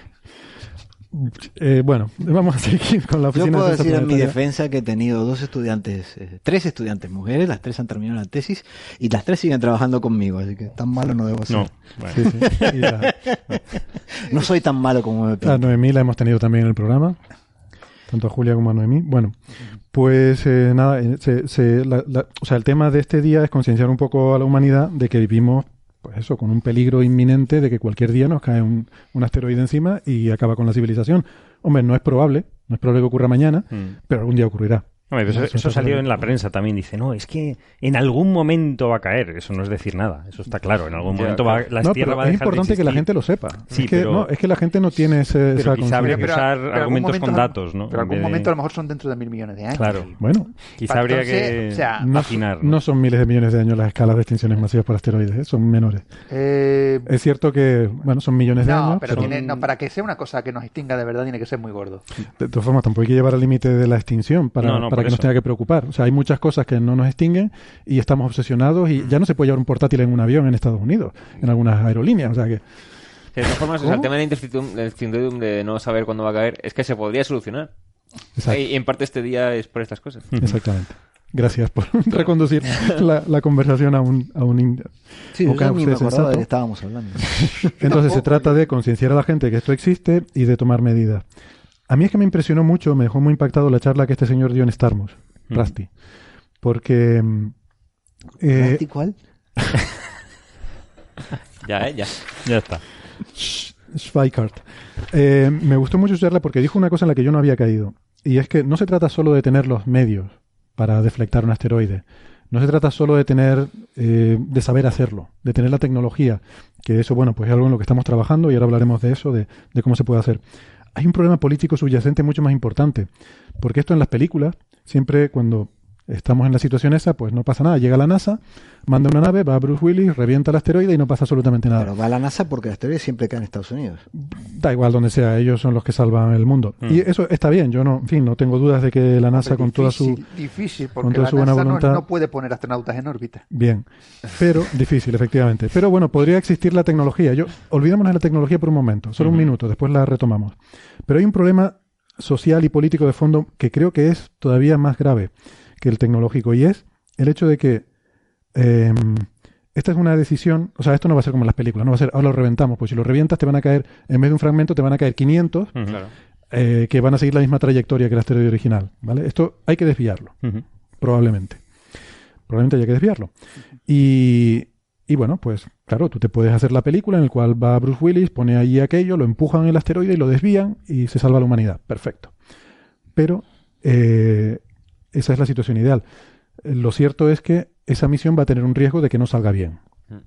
Eh, bueno, vamos a seguir con la Yo oficina puedo de decir en mi defensa que he tenido dos estudiantes, eh, tres estudiantes mujeres, las tres han terminado la tesis y las tres siguen trabajando conmigo, así que tan malo no debo ser. No. No, Bueno. Sí, sí. Y la- soy tan malo como me A. Noemí la hemos tenido también en el programa, tanto a Julia como a Noemí. Bueno, pues eh, nada, se- se- la- la- o sea, el tema de este día es concienciar un poco a la humanidad de que vivimos, pues eso, con un peligro inminente de que cualquier día nos cae un, un asteroide encima y acaba con la civilización. Hombre, no es probable, no es probable que ocurra mañana, Mm. pero algún día ocurrirá. Hombre, pero Eso eso, salió en la prensa también. Dice, no, es que en algún momento va a caer. Eso no es decir nada. Eso está claro. En algún momento va, la no, Tierra va a es dejar de importante que la gente lo sepa. Sí, es, que, pero- no, es que la gente no tiene ese, Pero esa quizá habría que usar pero argumentos momento con datos, ¿no? Pero En algún de- momento a lo mejor son dentro de mil millones de años. Claro. Bueno, Quizá habría Entonces, que o sea, no, afinar. no son miles de millones de años las escalas de extinciones masivas por asteroides, ¿eh? son menores. Eh, Es cierto que, bueno, son millones de años, pero pero tiene- no, para que sea una cosa que nos extinga de verdad tiene que ser muy gordo. de todas formas tampoco hay que llevar al límite de la extinción para, No, no, para que nos eso. tenga que preocupar. O sea, hay muchas cosas que no nos extinguen y estamos obsesionados y ya no se puede llevar un portátil en un avión en Estados Unidos, en algunas aerolíneas. O sea que, De todas formas, o sea, el tema de la incertidumbre de no saber cuándo va a caer es que se podría solucionar. exacto, Y en parte este día es por estas cosas. exactamente. Gracias por reconducir la, la conversación a un, a un in- Sí, yo ni me acordaba de que estábamos hablando. Entonces se trata de concienciar a la gente que esto existe y de tomar medidas. A mí es que me impresionó mucho, me dejó muy impactado la charla que este señor dio en Starmus, Ujú. Rusty. Porque... mm, eh, ¿Rusty cuál? Ya, ¿eh? Ya. Ya está. Schweikart. Eh, me gustó mucho su charla porque dijo una cosa en la que yo no había caído. Y es que no se trata solo de tener los medios para deflectar un asteroide. no se trata solo de tener, eh, de saber hacerlo, de tener la tecnología, que eso, bueno, pues es algo en lo que estamos trabajando y ahora hablaremos de eso, de, de cómo se puede hacer. Hay un problema político subyacente mucho más importante, porque esto en las películas, siempre cuando estamos en la situación esa, pues no pasa nada. Llega la NASA, manda una nave, va a Bruce Willis, revienta el asteroide y no pasa absolutamente nada. Pero va a la NASA porque el asteroide siempre cae en Estados Unidos. Da igual donde sea, ellos son los que salvan el mundo. Mm. Y eso está bien, yo no, en fin, no tengo dudas de que la NASA Hombre, con toda su... difícil, Difícil, porque con toda la su buena NASA no- voluntad- no, puede poner astronautas en órbita. Bien, pero difícil, efectivamente. Pero bueno, podría existir la tecnología. Yo olvidémonos de la tecnología por un momento, solo un minuto, después la retomamos. Pero hay un problema social y político de fondo que creo que es todavía más grave que el tecnológico y es el hecho de que eh, esta es una decisión, o sea, esto no va a ser como en las películas, no va a ser, ahora lo reventamos, pues si lo revientas te van a caer, en vez de un fragmento te van a caer 500 Ujú. Claro. eh, que van a seguir la misma trayectoria que el asteroide original, ¿vale? Esto hay que desviarlo probablemente. Probablemente haya que desviarlo. Y, y bueno, pues claro, tú te puedes hacer la película en la cual va Bruce Willis, pone allí aquello, lo empujan en el asteroide y lo desvían y se salva la humanidad. Perfecto. Pero eh, esa es la situación ideal. Eh, Lo cierto es que esa misión va a tener un riesgo de que no salga bien.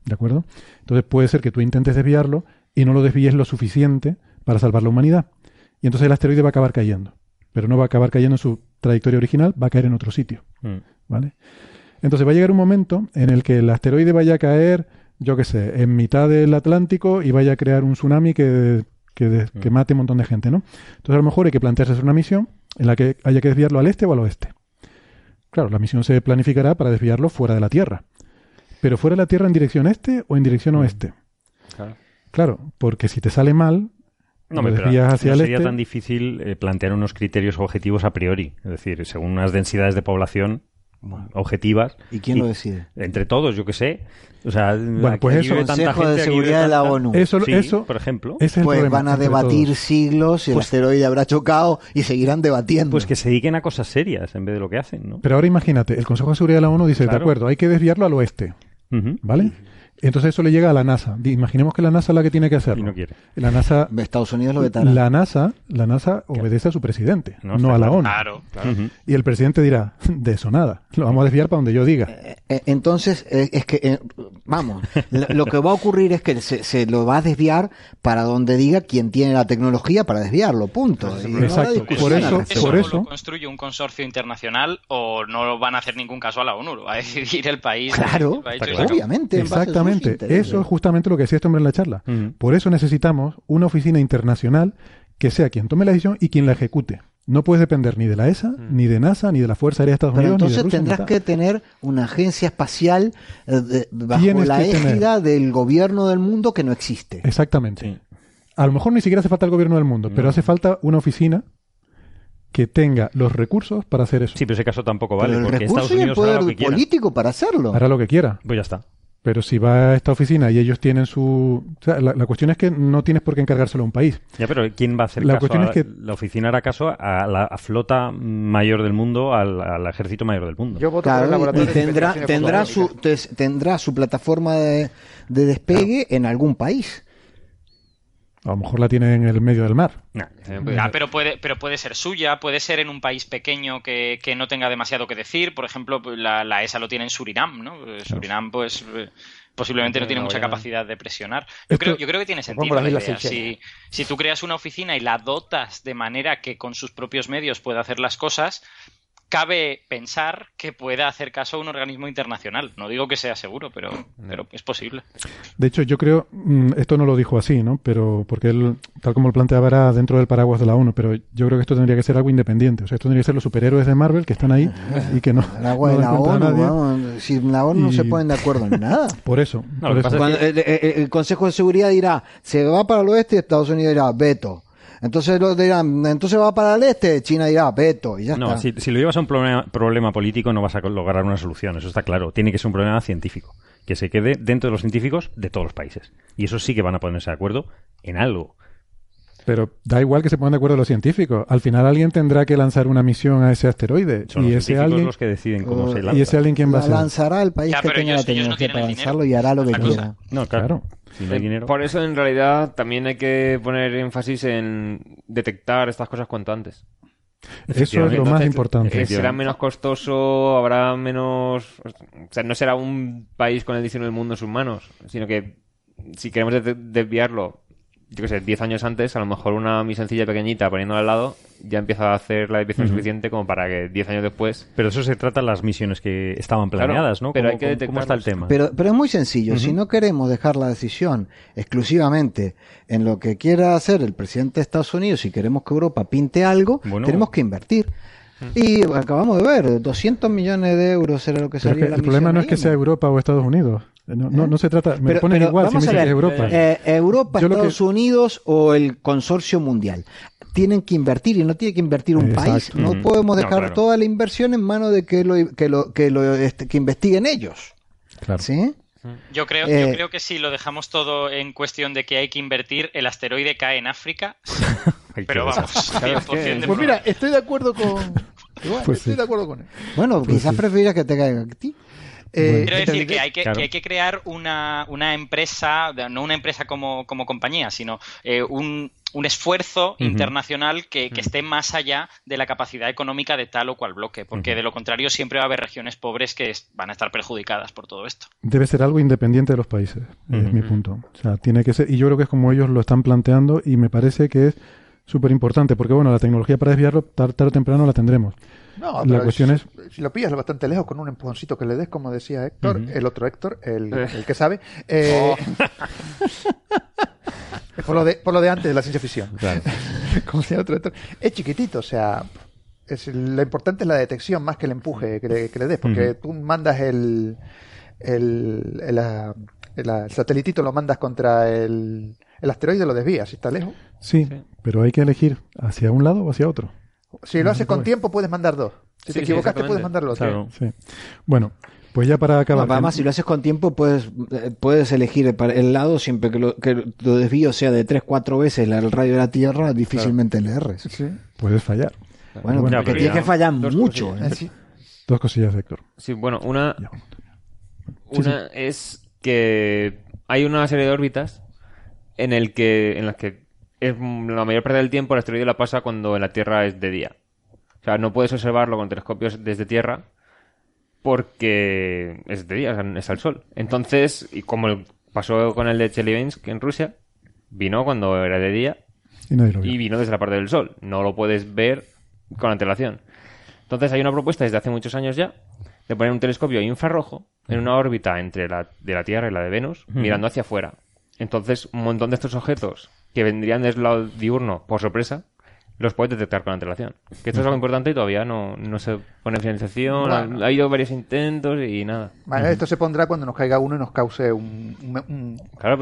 ¿De acuerdo? Entonces puede ser que tú intentes desviarlo y no lo desvíes lo suficiente para salvar la humanidad. Y entonces el asteroide va a acabar cayendo. Pero no va a acabar cayendo en su trayectoria original, va a caer en otro sitio. Mm. ¿Vale? Entonces va a llegar un momento en el que el asteroide vaya a caer, yo qué sé, en mitad del Atlántico y vaya a crear un tsunami que, que, de- que mate un montón de gente, ¿no? Entonces a lo mejor hay que plantearse hacer una misión en la que haya que desviarlo al este o al oeste. Claro, la misión se planificará para desviarlo fuera de la Tierra. Pero fuera de la Tierra en dirección este o en dirección oeste. Claro. Claro, porque si te sale mal, No, pero desvías hacia no el sería este. tan difícil eh, plantear unos criterios objetivos a priori. Es decir, según unas densidades de población objetivas. ¿Y quién lo decide? Entre todos, yo que sé. O sea, Bueno, pues eso- vive tanta Consejo de gente, Seguridad de la ONU. Eso, Sí, eso, por ejemplo. es el Pues problema van a debatir todos. siglos, el Pues- asteroide habrá chocado y seguirán debatiendo. Pues que se dediquen a cosas serias en vez de lo que hacen, ¿no? Pero ahora imagínate, el Consejo de Seguridad de la ONU dice, de acuerdo, hay que desviarlo al oeste. ¿vale? Entonces eso le llega a la NASA. Imaginemos que la NASA es la que tiene que Y hacerlo. no quiere. La NASA, Estados Unidos lo vetará. la NASA, la NASA obedece a su presidente, No, no, a la claro. ONU. Claro. Ujú. Y el presidente dirá, de eso nada, lo vamos a desviar para donde yo diga. Eh, Entonces, eh, es que, eh, vamos, lo, que va a ocurrir es que se, se lo va a desviar para donde diga quien tiene la tecnología para desviarlo, punto. No Exacto, por eso- por eso- lo construye un consorcio internacional o no van a hacer ningún caso a la ONU, lo va a decidir el país. Claro, el país claro. obviamente. Exactamente, eso es justamente lo que decía este hombre en la charla. Por eso necesitamos una oficina internacional que sea quien tome la decisión y quien la ejecute. No puedes depender ni de la ESA, ni de NASA, ni de la Fuerza Aérea de Estados Pero Unidos, ni de entonces Rusia. tendrás que tener una agencia espacial eh, de- bajo Tienes la égida del gobierno del mundo que no existe. Exactamente. Sí. A lo mejor ni siquiera hace falta el gobierno del mundo, pero hace falta una oficina que tenga los recursos para hacer eso. Sí, pero ese caso tampoco vale, Pero el porque Estados recurso y el Unidos hará lo poder quiera. político para hacerlo. Hará lo que quiera. Pues ya está. Pero si va a esta oficina y ellos tienen su... o sea, la, la cuestión es que no tienes por qué encargárselo a un país. Ya, pero ¿quién va a hacer La caso? cuestión a- es que- La oficina hará caso a la a flota mayor del mundo, al, al ejército mayor del mundo. Yo voto por el Claro, y- laboratorio y de tendrá, tendrá, su, tendrá su plataforma de, de despegue en algún país. A lo mejor la tiene en el medio del mar. Nah, Ah, pero puede, pero puede ser suya, puede ser en un país pequeño que, que no tenga demasiado que decir. Por ejemplo, pues, la, la ESA lo tiene en Surinam, ¿no? Eh, Surinam, pues eh, posiblemente no tiene mucha capacidad de presionar. Yo, Esto- creo, yo creo que tiene sentido la idea. Si, si tú creas una oficina y la dotas de manera que con sus propios medios pueda hacer las cosas, cabe pensar que pueda hacer caso a un organismo internacional. No digo que sea seguro, pero, pero es posible. De hecho, yo creo, mm, esto no lo dijo así, ¿no? Pero porque él, tal como lo planteaba, era dentro del paraguas de la ONU, pero yo creo que esto tendría que ser algo independiente. O sea, esto tendría que ser los superhéroes de Marvel que están ahí y que no, El agua no de dan la ONU, nadie. vamos, si la ONU no Y- se ponen de acuerdo en nada. Por eso. No, por Cuando el, el- el Consejo de Seguridad dirá, se va para el oeste, Estados Unidos dirá, veto. Entonces lo dirán, entonces va para el este, China dirá, veto. Y ya No, está. si, si lo llevas a un problema, problema político no vas a lograr una solución, eso está claro. Tiene que ser un problema científico, que se quede dentro de los científicos de todos los países. Y eso sí que van a ponerse de acuerdo en algo. Pero da igual que se pongan de acuerdo los científicos. Al final alguien tendrá que lanzar una misión a ese asteroide. Son y los ese científicos alguien, los que deciden cómo se y lanza. y ese alguien quién va a la ser. lanzará el país Ya, que tenga ellos- la ellos no tecnología para dinero. lanzarlo y hará lo que quiera. No, claro. Claro. Si no hay Eh, dinero. Por eso, en realidad, también hay que poner énfasis en detectar estas cosas cuanto antes. Eso es lo más importante. Eh, será menos costoso, habrá menos... O sea, no será un país con el diseño del mundo en sus manos, sino que si queremos desviarlo yo qué sé, 10 años antes, a lo mejor una mi sencilla pequeñita poniéndola al lado ya empieza a hacer la desviación suficiente como para que 10 años después. Pero eso se trata de las misiones que estaban planeadas, ¿no? Pero hay que ¿Cómo, está el tema? Pero, pero es muy sencillo. Si no queremos dejar la decisión exclusivamente en lo que quiera hacer el presidente de Estados Unidos, si queremos que Europa pinte algo, tenemos que invertir. Y acabamos de ver, 200 millones de euros era lo que salía la El problema no es que sea Europa o Estados Unidos. No, no, no, se trata, me ponen igual si me dicen que es Europa. Eh, Europa, Estados Unidos o el consorcio mundial. Tienen que invertir y no tiene que invertir un país. No podemos dejar toda la inversión en manos de que lo, que lo, que lo este, que investiguen ellos. Claro. ¿Sí? Yo creo, yo eh, creo que si lo dejamos todo en cuestión de que hay que invertir, el asteroide cae en África. pero vamos, Pues mira, estoy de acuerdo con. pues estoy de acuerdo con él. Bueno, pues quizás preferiría que te caiga a ti. Eh, Quiero decir que hay que, hay que crear una, una, empresa, no una empresa como, como compañía, sino eh, un, un, esfuerzo internacional que, que, esté más allá de la capacidad económica de tal o cual bloque, porque de lo contrario siempre va a haber regiones pobres que van a estar perjudicadas por todo esto. Debe ser algo independiente de los países, es mi punto. O sea, tiene que ser, y yo creo que es como ellos lo están planteando y me parece que es súper importante, porque bueno, la tecnología para desviarlo tarde o temprano la tendremos. No, la cuestión es, si lo pillas bastante lejos con un empujoncito que le des, como decía Héctor, el otro Héctor, el, eh. el que sabe. Eh, oh. por, lo de, por lo de antes de la ciencia ficción. Claro. como decía otro Héctor. Es chiquitito, o sea, es, lo importante es la detección más que el empuje que le, que le des, porque tú mandas el, el, el, el, satelitito, lo mandas contra el, el asteroide, lo desvías, si está lejos. Sí, sí, pero hay que elegir hacia un lado o hacia otro. Si lo haces con tiempo, puedes mandar dos. Si te equivocaste, puedes mandar los claro, sí. Bueno, pues ya para acabar. además, si lo haces con tiempo, puedes, eh, puedes elegir el lado siempre que, lo, que tu desvío sea de 3-4 veces el radio de la Tierra, difícilmente le erres. Sí. Puedes fallar. Bueno, bueno porque tienes que fallar mucho. ¿eh? Dos cosillas, Héctor. Sí, bueno, una, una es que hay una serie de órbitas en, el que, en las que es la mayor parte del tiempo el asteroide la pasa cuando en la Tierra es de día. O sea, no puedes observarlo con telescopios desde Tierra porque es de día, es al sol. Entonces, y como pasó con el de Chelyabinsk en Rusia, vino cuando era de día y, vino desde la parte del sol. No lo puedes ver con antelación. Entonces hay una propuesta desde hace muchos años ya de poner un telescopio infrarrojo en una órbita entre la de la Tierra y la de Venus, mirando hacia afuera. Entonces, un montón de estos objetos que vendrían del lado diurno por sorpresa, los puedes detectar con antelación. Que esto es algo importante y todavía no, no se pone en financiación. Ha, habido varios intentos y nada. Vale, esto se pondrá cuando nos caiga uno y nos cause un,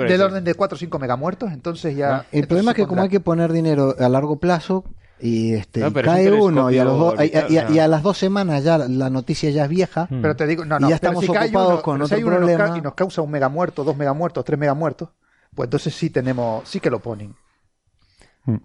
del orden de 4 o 5 megamuertos. Entonces ya. el problema es que, como hay que poner dinero a largo plazo, y este cae uno y a, los y, a, las dos semanas ya la noticia ya es vieja pero te digo no no y ya estamos ocupados con otro problema y nos causa un megamuerto dos megamuertos tres megamuertos pues entonces sí tenemos, sí que lo ponen. Mm.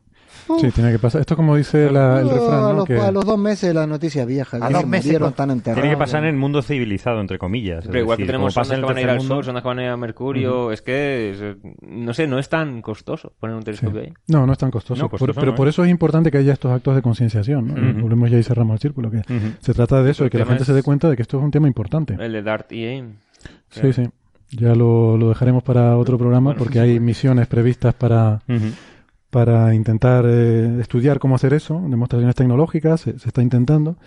Sí, tiene que pasar. Esto como dice la, el refrán, ¿no? A los, a los, dos meses la noticia vieja. A dos meses tan Tiene que pasar en el mundo civilizado, entre comillas. Pero igual que tenemos sondas que van a ir al Sol, sondas que van a ir a Mercurio. Es que, no sé, no es tan costoso poner un telescopio ahí. No, no es tan costoso. pero por eso es importante que haya estos actos de concienciación. ¿no? Volvemos ya y cerramos el círculo. que Se trata de eso, de que la gente se dé cuenta de que esto es un tema importante. El de DART y AIM. Sí, sí. Ya lo, lo dejaremos para otro programa porque hay misiones previstas para, para intentar eh, estudiar cómo hacer eso, demostraciones tecnológicas, se, está intentando.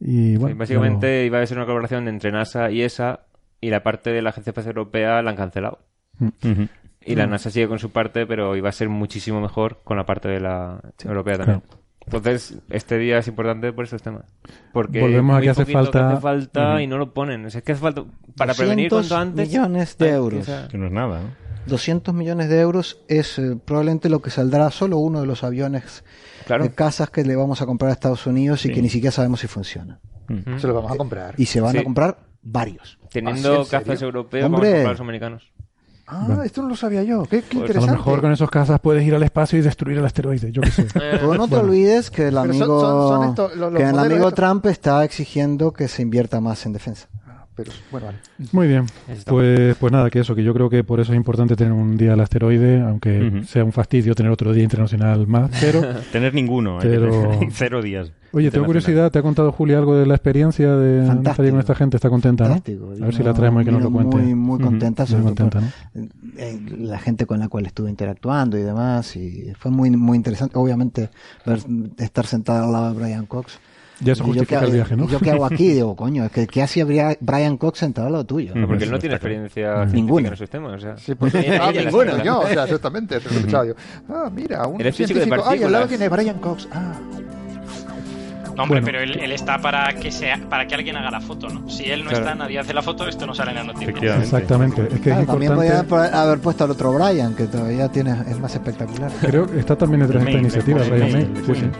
Y bueno, básicamente iba a ser una colaboración entre NASA y ESA y la parte de la Agencia Espacial Europea la han cancelado. Mm. Y la mm. NASA sigue con su parte, pero iba a ser muchísimo mejor con la parte de la europea también. Entonces, este día es importante por esos temas. Porque Volvemos a que hace falta, hace falta y no lo ponen. es que hace falta para prevenir cuanto antes. millones de euros. Que, no es nada, ¿no? 200 millones de euros es eh, probablemente lo que saldrá solo uno de los aviones de casas que le vamos a comprar a Estados Unidos y que ni siquiera sabemos si funciona. Se lo vamos a comprar. Y se van a comprar varios. Teniendo cazas europeos, vamos a comprar los americanos. Ah, esto no lo sabía yo. Qué, interesante. Pues a lo mejor con esos casas puedes ir al espacio y destruir el asteroide. Yo qué sé. Pero no te olvides que el amigo, que el amigo Trump está exigiendo que se invierta más en defensa. Pero bueno, vale. Muy bien. Pues, pues nada, que eso, que yo creo que por eso es importante tener un día al asteroide, aunque sea un fastidio tener otro día internacional más, pero... tener ninguno, pero... cero días. Oye, tengo curiosidad, ¿te ha contado Julia algo de la experiencia de, salir con esta gente? ¿Está contenta, no? A ver si la traemos y que nos lo cuente. Muy, muy contenta, sobre contenta, eh, la gente con la cual estuve interactuando y demás, y fue muy, muy interesante. Obviamente, estar sentada al lado de Brian Cox ya eso justifica el viaje, ¿no? Yo qué hago aquí, digo, coño, es que ¿qué hacía Brian Cox sentado al lado tuyo? No, porque él no tiene experiencia ninguna en el sistema, o sea. Sí, porque ah, ninguna, yo, o sea, exactamente, yo. Ah, mira, un científico, ay, al lado tiene Brian Cox. Ah. No, hombre, pero él, él, está para que sea, para que alguien haga la foto, ¿no? Si él no está, nadie hace la foto, esto no sale en la noticia. Exactamente. Es que claro, es también podía haber puesto al otro Brian, que todavía tiene, es más espectacular. Creo que está también detrás de esta iniciativa, Brian May. Sí, sí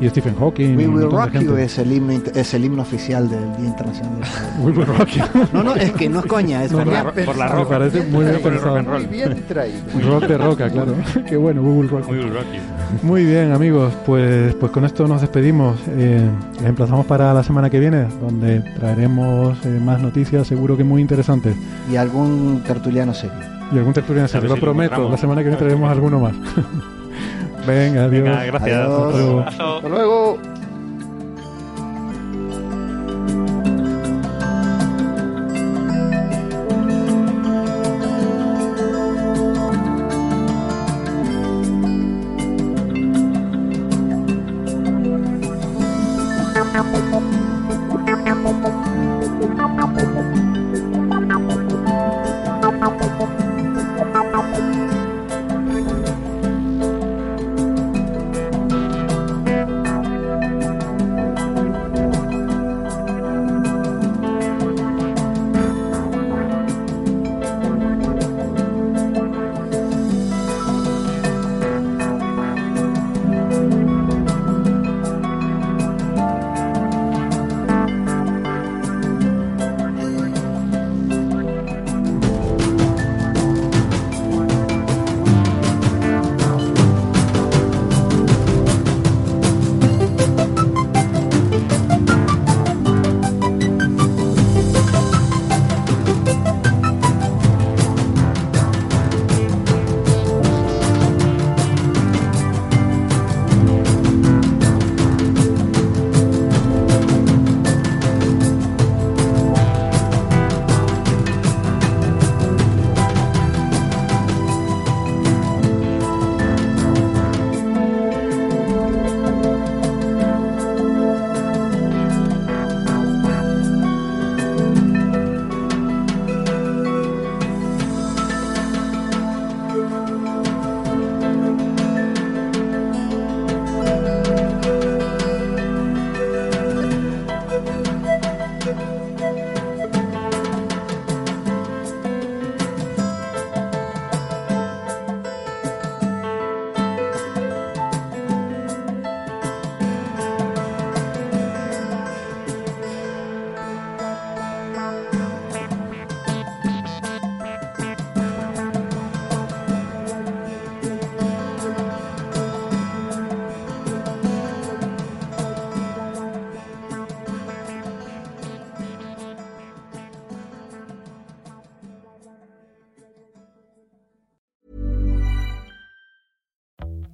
y Stephen Hawking. We Will Rock You es el, himno, es el himno oficial del Día Internacional We Will Rock You. No, no, es que no es coña, es no, no, por la roca. Me parece muy bien pensado. Muy bien traído. Rock de roca, claro. Qué bueno, We Will Rock You. We Will Rock You. Muy bien, amigos, pues, pues con esto nos despedimos. Eh, les emplazamos para la semana que viene, donde traeremos eh, más noticias, seguro que muy interesantes. Y algún tertuliano serio. Y algún tertuliano serio, lo prometo. La semana que viene traeremos alguno más. Venga, adiós. Venga, gracias. Adiós. Hasta luego.